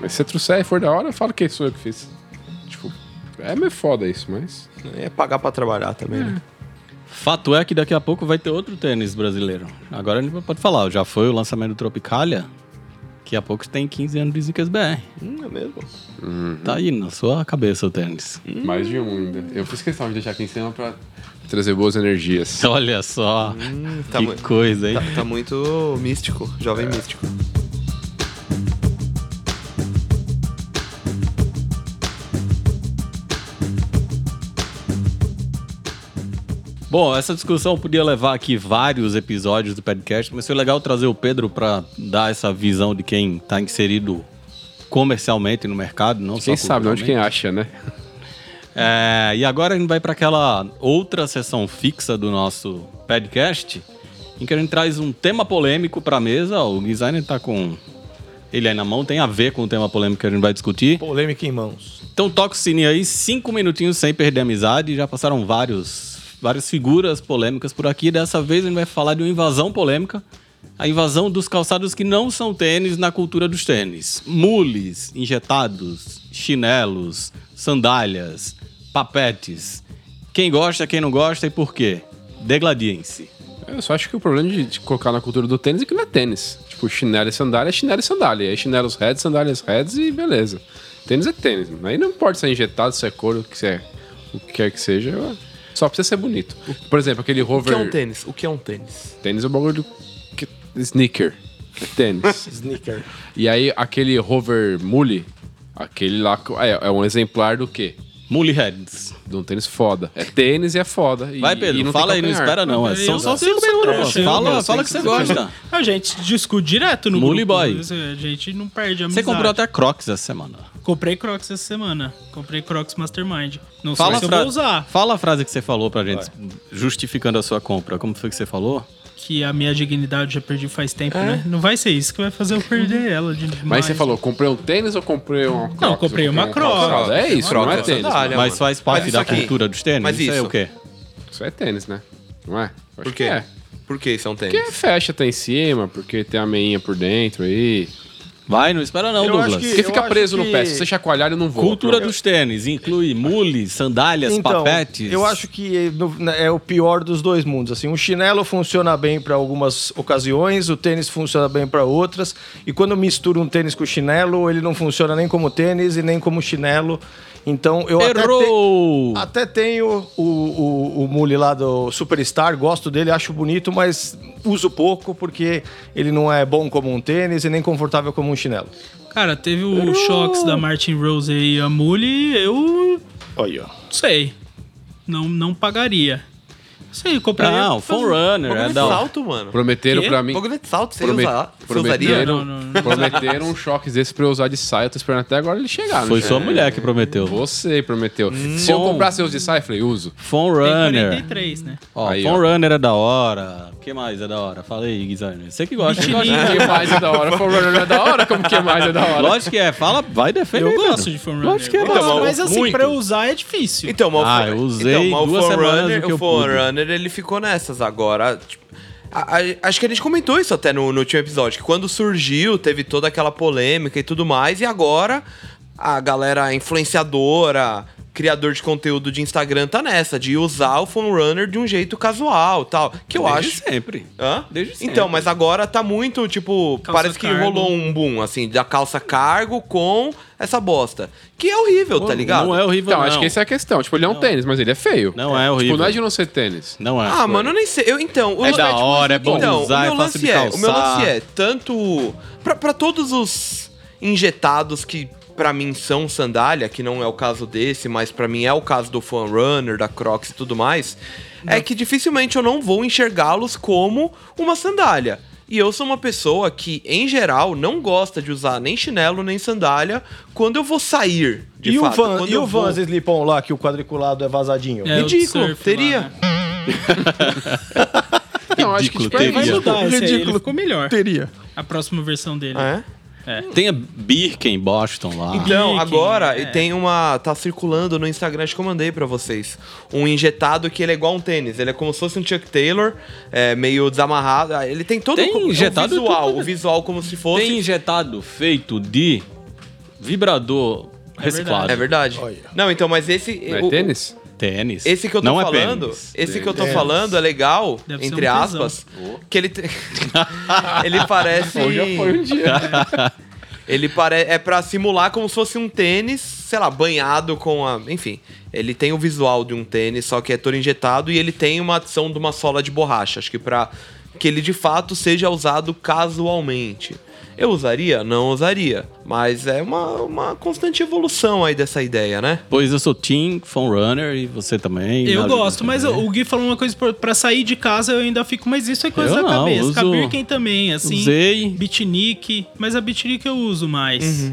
Mas se você trouxer e for da hora, fala que sou eu que fiz. Tipo, é meio foda isso, mas. É pagar pra trabalhar também, né? Fato é que daqui a pouco vai ter outro tênis brasileiro. Agora a gente pode falar, já foi o lançamento do Tropicalia. Daqui a pouco tem 15 anos de Zicas BR. Hum, é mesmo. Tá aí na sua cabeça o tênis. Mais de um ainda. Eu fiz questão de deixar aqui em cima pra trazer boas energias. Olha só, tá que coisa, hein? Tá, tá muito místico, jovem místico. Bom, essa discussão podia levar aqui vários episódios do podcast, mas foi legal trazer o Pedro para dar essa visão de quem está inserido comercialmente no mercado, não só Quem sabe, onde quem acha, né? É, e agora a gente vai para aquela outra sessão fixa do nosso podcast, em que a gente traz um tema polêmico para a mesa. O designer está com ele aí na mão, tem a ver com o tema polêmico que a gente vai discutir. Polêmica em mãos. Então toca o sininho aí, cinco minutinhos sem perder a amizade. Já passaram vários, várias figuras polêmicas por aqui. Dessa vez a gente vai falar de uma invasão polêmica. A invasão dos calçados que não são tênis na cultura dos tênis. Mules, injetados, chinelos, sandálias, papetes. Quem gosta, quem não gosta e por quê? Degladiem-se. Eu só acho que o problema de, colocar na cultura do tênis é que não é tênis. Tipo, chinelo e sandália é chinelo e sandália. Aí chinelos heads, sandálias heads e beleza. Tênis é tênis. Aí não importa se é injetado, se é couro, se é, o que quer que seja. Só precisa ser bonito. Por exemplo, aquele O que é um tênis? O que é um tênis? Tênis é o bagulho do... que- Sneaker. É tênis. Sneaker. E aí, aquele hover mule, aquele lá é, é um exemplar do quê? Mullyheads. De um tênis foda. É tênis e é foda. E- Vai, e Pedro, não fala aí, não espera não. é- São só cinco minutos. eu Fala, fala que você gosta. A gente discute direto no Mule grupo. boy. A gente não perde a Você amizade. comprou até Crocs essa semana. Comprei Crocs essa semana. Comprei Crocs Mastermind. Não Fala sei se eu vou usar. fala a frase que você falou pra gente, justificando a sua compra. Como foi que você falou? Que a minha dignidade já perdi faz tempo, né? Não vai ser isso que vai fazer eu perder ela de Mas você falou, comprei um tênis ou comprei uma Crocs? Não, comprei uma um Crocs. É isso, não é é tênis. sandália. Mas mano. faz parte Mas da aqui- cultura dos tênis? mas isso é isso- o quê? Isso é tênis, né? Não é? Por que quê? É. Por que são tênis? Porque fecha até em cima, porque tem a meinha por dentro aí. Vai, não espera não, Eu Douglas. que- Porque fica preso no que- pé. Se você chacoalhar, ele não voa. Cultura dos tênis inclui mule, sandálias, Então, papetes. eu acho que no- é o pior dos dois mundos. Assim, o chinelo funciona bem para algumas ocasiões, o tênis funciona bem para outras. E quando mistura um tênis com chinelo, ele não funciona nem como tênis e nem como chinelo. Então eu até, te- Errou! até tenho o, o, o mule lá do Superstar, gosto dele, acho bonito, mas uso pouco porque ele não é bom como um tênis e nem confortável como um chinelo. Cara, teve o Shocks da Martin Rose e a Mule, eu Olha. não sei. Não, não pagaria. Não sei, eu compraria. Não, Runner, Bagulho é da hora. salto, mano. Prometeram Quê? pra mim. Bagulho de salto, você Promet- usar? Você usaria? prometeram, Não, não, não. prometeram um choque desse pra eu usar de saia. Eu tô esperando até agora ele chegar. né? Foi sua mulher que prometeu. Você prometeu. Se eu comprasse os de saia, eu falei, uso. Phone Tem Runner. 43, né? Ó, Aí, Phone ó. Runner é da hora. O que mais é da hora? Fala aí, Guizarne. Você que gosta. Você gosta. O que mais é da hora? Foi o é da hora? Como que mais é da hora? Lógico que é. Fala, vai defender. Eu gosto de Forerunner. Lógico que é da hora. mas assim, Muito. pra eu usar é difícil. Então, Ah, eu usei então, duas semanas do que eu o Ele ficou nessas agora. tipo, a- a- acho que a gente comentou isso até no, no último episódio, que quando surgiu, teve toda aquela polêmica e tudo mais, e agora a galera influenciadora, criador de conteúdo de Instagram tá nessa, de usar o Phone Runner de um jeito casual tal. Que eu Desde acho. sempre. Hã? Desde sempre. Então, mas agora tá muito, tipo, Calça parece que cargo. rolou um boom, assim, da calça cargo com essa bosta. Que é horrível, tá ligado? Não é horrível, Então, não. acho que essa é a questão. Tipo, ele é um tênis, mas ele é feio. Não é horrível. Tipo, não é de não ser tênis. Não é. Ah, mano, eu nem sei. Eu, então, o É da tipo, hora, é bom então, usar, o é meu fácil de lance é, O meu lance é, tanto... Pra, pra todos os injetados que pra mim são sandália, que não é o caso desse, mas pra mim é o caso do Fan Runner, da Crocs e tudo mais, é que dificilmente eu não vou enxergá-los como uma sandália. E eu sou uma pessoa que, em geral, não gosta de usar nem chinelo nem sandália quando eu vou sair, de e, fato. o Van, e o vou- Vans Slip-On lá, que o quadriculado é vazadinho? É, Ridículo, surf teria. né? Não, acho que Ridículo, tipo, teria. Vai mudar aí, ele Ridículo. ficou melhor. Teria. A próxima versão dele. Ah, é? Tem a Birken Boston lá. Então, Geek, agora é. tem uma. Tá circulando no Instagram, acho que eu mandei pra vocês. Um injetado que ele é igual um tênis. Ele é como se fosse um Chuck Taylor, é, meio desamarrado. Ah, Ele tem todo Tem o, injetado o visual. tudo. O visual como se fosse. Tem injetado feito de vibrador reciclado. É verdade. Olha. Não, então, mas esse. não é o- tênis? Tênis. Esse que eu tô Não é falando, pênis. esse que eu tô Tênis. falando é legal, Deve entre um tesão. aspas, que ele te- ele parece um dia. Ele pare... é pra simular como se fosse um tênis, sei lá, banhado com a. Enfim, ele tem o visual de um tênis, só que é todo injetado e ele tem uma adição de uma sola de borracha. Acho que pra que ele de fato seja usado casualmente. Eu usaria? Não usaria. Mas é uma, uma constante evolução aí dessa ideia, né? Pois eu sou Team Phone Runner e você também. Eu gosto, mas também. o Gui falou uma coisa pra- pra sair de casa, eu ainda fico, mas isso é coisa Eu da não, cabeça. Uso- Birken também, assim. Usei. Beatnik, mas a Beatnik eu uso mais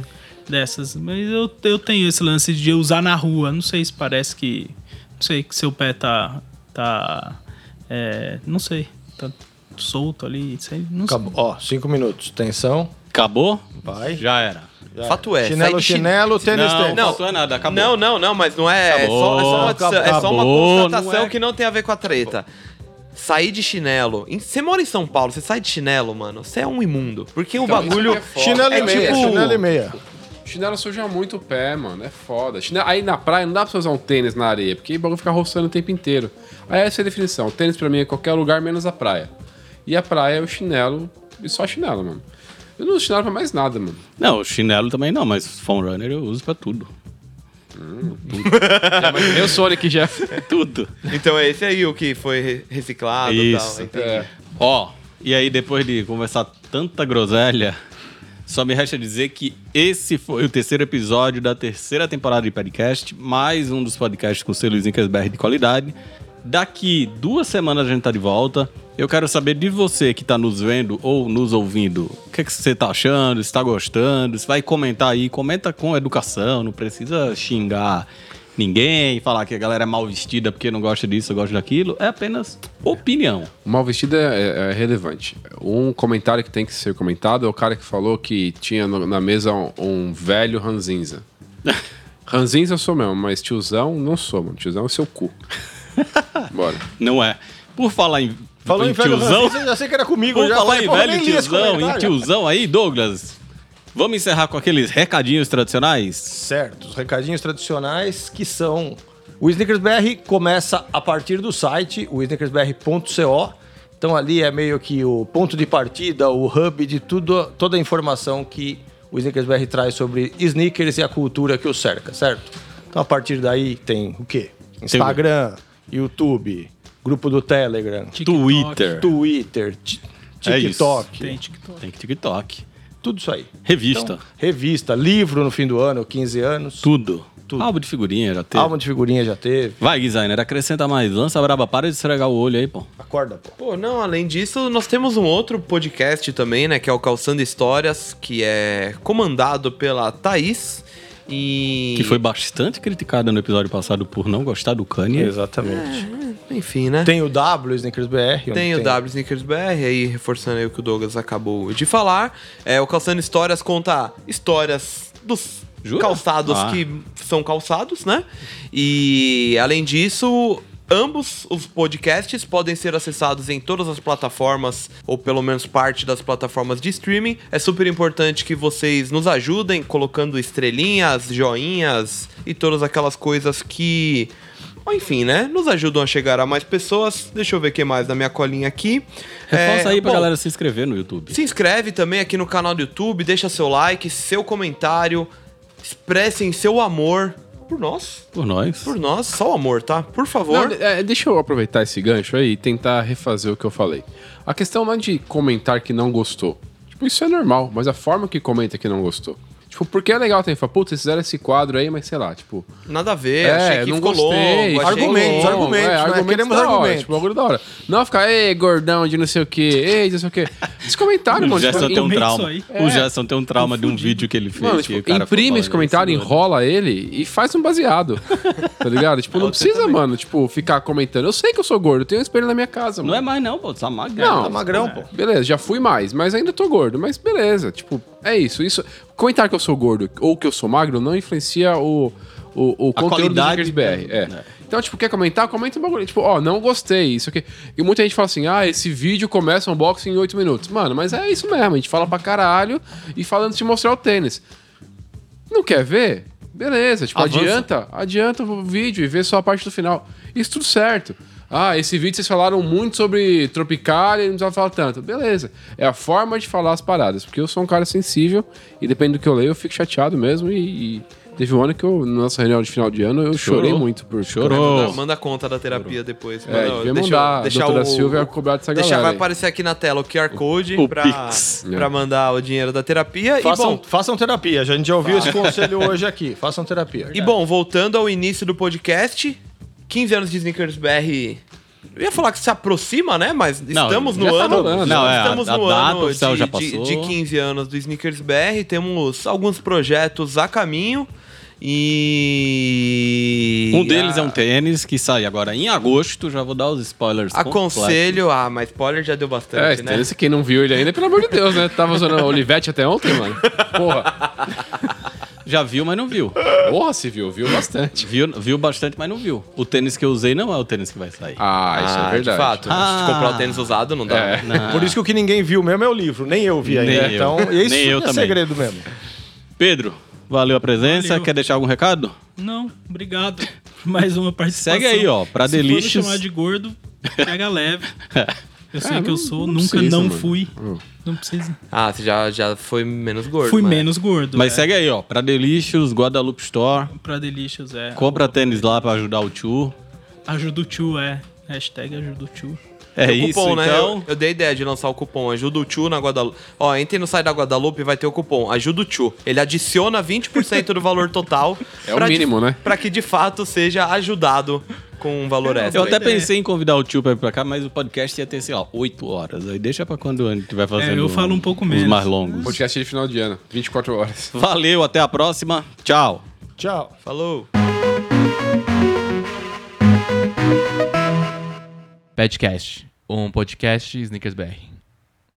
dessas. Mas eu, eu tenho esse lance de usar na rua. Não sei se parece que. Não sei que seu pé tá. tá é, não sei. Tá solto ali. Sei, não sei. Acabou. Ó, cinco minutos. Tensão. Acabou? Vai. Já era. Já. Fato é, Chinelo, de chin- chinelo, tênis, não, tênis. não, faltou nada, acabou. Não, não, não, mas não é. é, Acabou, só, é, só uma, acabou, é só uma constatação não é- que não tem a ver com a treta. Sair de chinelo. Você mora em São Paulo, você sai de chinelo, mano. Você é um imundo. Porque o Então, isso bagulho. é. Chinelo É e meia, tipo- chinelo e meia. Chinelo suja muito o pé, mano. É foda. Chinelo- Aí na praia não dá pra você usar um tênis na areia, porque o bagulho fica roçando o tempo inteiro. Aí essa é a definição. Tênis pra mim é qualquer lugar menos a praia. E a praia é o chinelo e só chinelo, mano. Eu não uso chinelo pra mais nada, mano. Não, o chinelo também não, mas Phone Runner eu uso pra tudo. É, mas eu sou que já. Tudo. Então é esse aí o que foi re- reciclado e Isso. tal. É. Ó, e aí depois de conversar tanta groselha Só me resta dizer que esse foi o terceiro episódio da terceira temporada de podcast, mais um dos podcasts com o selo Snickers BR de qualidade. Daqui duas semanas a gente tá de volta. Eu quero saber de você que tá nos vendo ou nos ouvindo, o que, que você tá achando, se tá gostando, se vai comentar aí, comenta com educação, não precisa xingar ninguém, falar que a galera é mal vestida porque não gosta disso, gosta daquilo, é apenas opinião. Mal vestido é, é relevante. Um comentário que tem que ser comentado é o cara que falou que tinha no- na mesa um, um velho ranzinza. ranzinza eu sou mesmo, mas tiozão não sou, mano. Tiozão é seu cu. Bora. Não é. Por falar em, Falou em velho tiozão, Ranzinza, eu já sei que era comigo. Vamos já falar falei, em velho tiozão, em tiozão aí, Douglas. Vamos encerrar com aqueles recadinhos tradicionais? Certo, os recadinhos tradicionais que são... O Snickers BR começa a partir do site, o snickersbr.co. Então ali é meio que o ponto de partida, o hub de tudo, toda a informação que o Snickers BR traz sobre sneakers e a cultura que o cerca, certo? Então a partir daí tem o quê? Instagram, YouTube, grupo do Telegram, TikTok. Twitter. Twitter, É. TikTok, Tem TikTok. Tem TikTok. tudo isso aí. Revista. Então, revista, livro no fim do ano, 15 anos. tudo. Tudo. Álbum de figurinha já teve. Álbum de figurinha já teve. Vai, designer, acrescenta mais. Lança braba, para de esfregar o olho aí, pô. Acorda, pô. Pô, não, além disso, nós temos um outro podcast também, né? Que é o Calçando Histórias, que é comandado pela Thaís. E. Que foi bastante criticada no episódio passado por não gostar do Kanye. Exatamente. Enfim, né? Tem o W, Snickers BR. Tem o W Sneakers BR, aí reforçando aí o que o Douglas acabou de falar. É, o Calçando Histórias conta histórias dos Jura? calçados Ah. que são calçados, né? E além disso, ambos os podcasts podem ser acessados em todas as plataformas, ou pelo menos parte das plataformas de streaming. É super importante que vocês nos ajudem colocando estrelinhas, joinhas e todas aquelas coisas que Enfim, né? Nos ajudam a chegar a mais pessoas. Deixa eu ver o que mais na minha colinha aqui. Reforça É, aí pra bom, galera se inscrever no YouTube. Se inscreve também aqui no canal do YouTube, deixa seu like, seu comentário, expressem seu amor por nós. Por nós. Por nós, só o amor, tá? Por favor. Não, é, deixa eu aproveitar esse gancho aí e tentar refazer o que eu falei. A questão não é de comentar que não gostou. Tipo, isso é normal, mas a forma que comenta que não gostou. Tipo, porque é legal ter, fala, putz, vocês fizeram esse quadro aí, mas sei lá, tipo. Nada a ver, achei que não ficou gostei, longo. achei Achei Argumentos, que... argumentos, né? Queremos da hora, argumentos. Tipo, bagulho da hora. Não ficar, ei, gordão de não sei o quê, ei, não sei o quê. Esse comentário, O mano. Gerson tipo, tem um trauma. isso O Gerson tem um trauma de um vídeo que ele fez. Mano, que tipo, o imprime esse comentário, isso, enrola ele e faz um baseado. tá ligado? Tipo, não precisa, mano, tipo, ficar comentando. Eu sei que eu sou gordo, eu tenho um espelho na minha casa, mano. Não é mais não, pô. Tá magro. Não, Tá magrão, pô. Beleza, já fui mais, mas ainda tô gordo. Mas beleza, tipo, é isso. isso comentar que eu sou gordo ou que eu sou magro não influencia o, o, o conteúdo do qualidade BR. É. é. Então, tipo, quer comentar? Comenta um bagulho. Tipo, ó, não gostei, isso aqui. E muita gente fala assim, ah, esse vídeo começa um unboxing em 8 minutos. Mano, mas é isso mesmo, a gente fala pra caralho e fala antes de mostrar o tênis. Não quer ver? Beleza, tipo, Avança. adianta, adianta o vídeo e vê só a parte do final. Isso tudo certo. Ah, esse vídeo vocês falaram muito sobre Tropicália e não precisava falar tanto. Beleza. É a forma de falar as paradas. Porque eu sou um cara sensível e depende do que eu leio, eu fico chateado mesmo. E, e teve um ano que eu, na nossa reunião de final de ano, eu chorei muito por Chorou. Manda, manda conta da terapia depois. É, Manda- devia deixa, mandar a deixa doutora o, Silvia a cobrar dessa deixa, galera Vai aí. aparecer aqui na tela o QR Code O pra, Pix. pra É. mandar o dinheiro da terapia. Façam, E bom, façam terapia. A gente já ouviu esse conselho hoje aqui. Façam terapia. E bom, voltando ao início do podcast, 15 anos de Snickers BR. Eu ia falar que se aproxima, né? Mas Não, estamos no tá ano. rolando. Não, é, a- estamos a no data ano de, já de- passou. de 15 anos do Snickers BR. Temos alguns projetos a caminho. E. Um deles a- é um tênis que sai agora em agosto. Já vou dar os spoilers. Aconselho. Ah, mas spoiler já deu É, bastante, esse né? tênis, quem não viu ele ainda, pelo amor de Deus, né? Tava usando a Olivete até ontem, mano. Porra. Já viu, mas não viu. Porra, se viu, viu bastante. Viu, viu bastante, mas não viu. O tênis que eu usei não é o tênis que vai sair. Ah, isso Ah, é verdade. De fato, Ah. se comprar o tênis usado, não dá. É. né? Por isso que o que ninguém viu mesmo é o livro. Nem eu vi ainda. Nem eu. Então, isso Nem eu é também. segredo mesmo. Pedro, valeu a presença. Valeu. Quer deixar algum recado? Não, obrigado mais uma participação. Segue aí, ó, pra Se for me Delicious. chamar de gordo, pega leve. Eu sei É, que eu sou, não nunca precisa, não mano. fui. Hum. Não precisa. Ah, você já, já foi menos gordo. Fui mas- menos gordo. Mas é. segue aí, ó. Pra Delicious, Guadalupe Store. Pra Delicious, é. Compra tênis lá pra ajudar o tio. Ajuda o tio, é. Hashtag ajuda o tio. É Tem o isso, cupom, né? então. Eu, eu dei a ideia de lançar o cupom Ajuda o Tchu na Guadalupe. Ó, entre no site da Guadalupe e vai ter o cupom Ajuda o Tchu. Ele adiciona 20% do valor total. É o pra de- mínimo, né? Pra que de fato seja ajudado com um valor extra. Eu até aí. pensei em convidar o tio pra ir pra cá, mas o podcast ia ter, sei lá, 8 horas. Aí deixa pra quando a gente estiver fazendo eu falo um pouco os menos. mais longos. Podcast de final de ano, 24 horas. Valeu, até a próxima. Tchau. Tchau. Falou. Padcast, um podcast Snickers BR.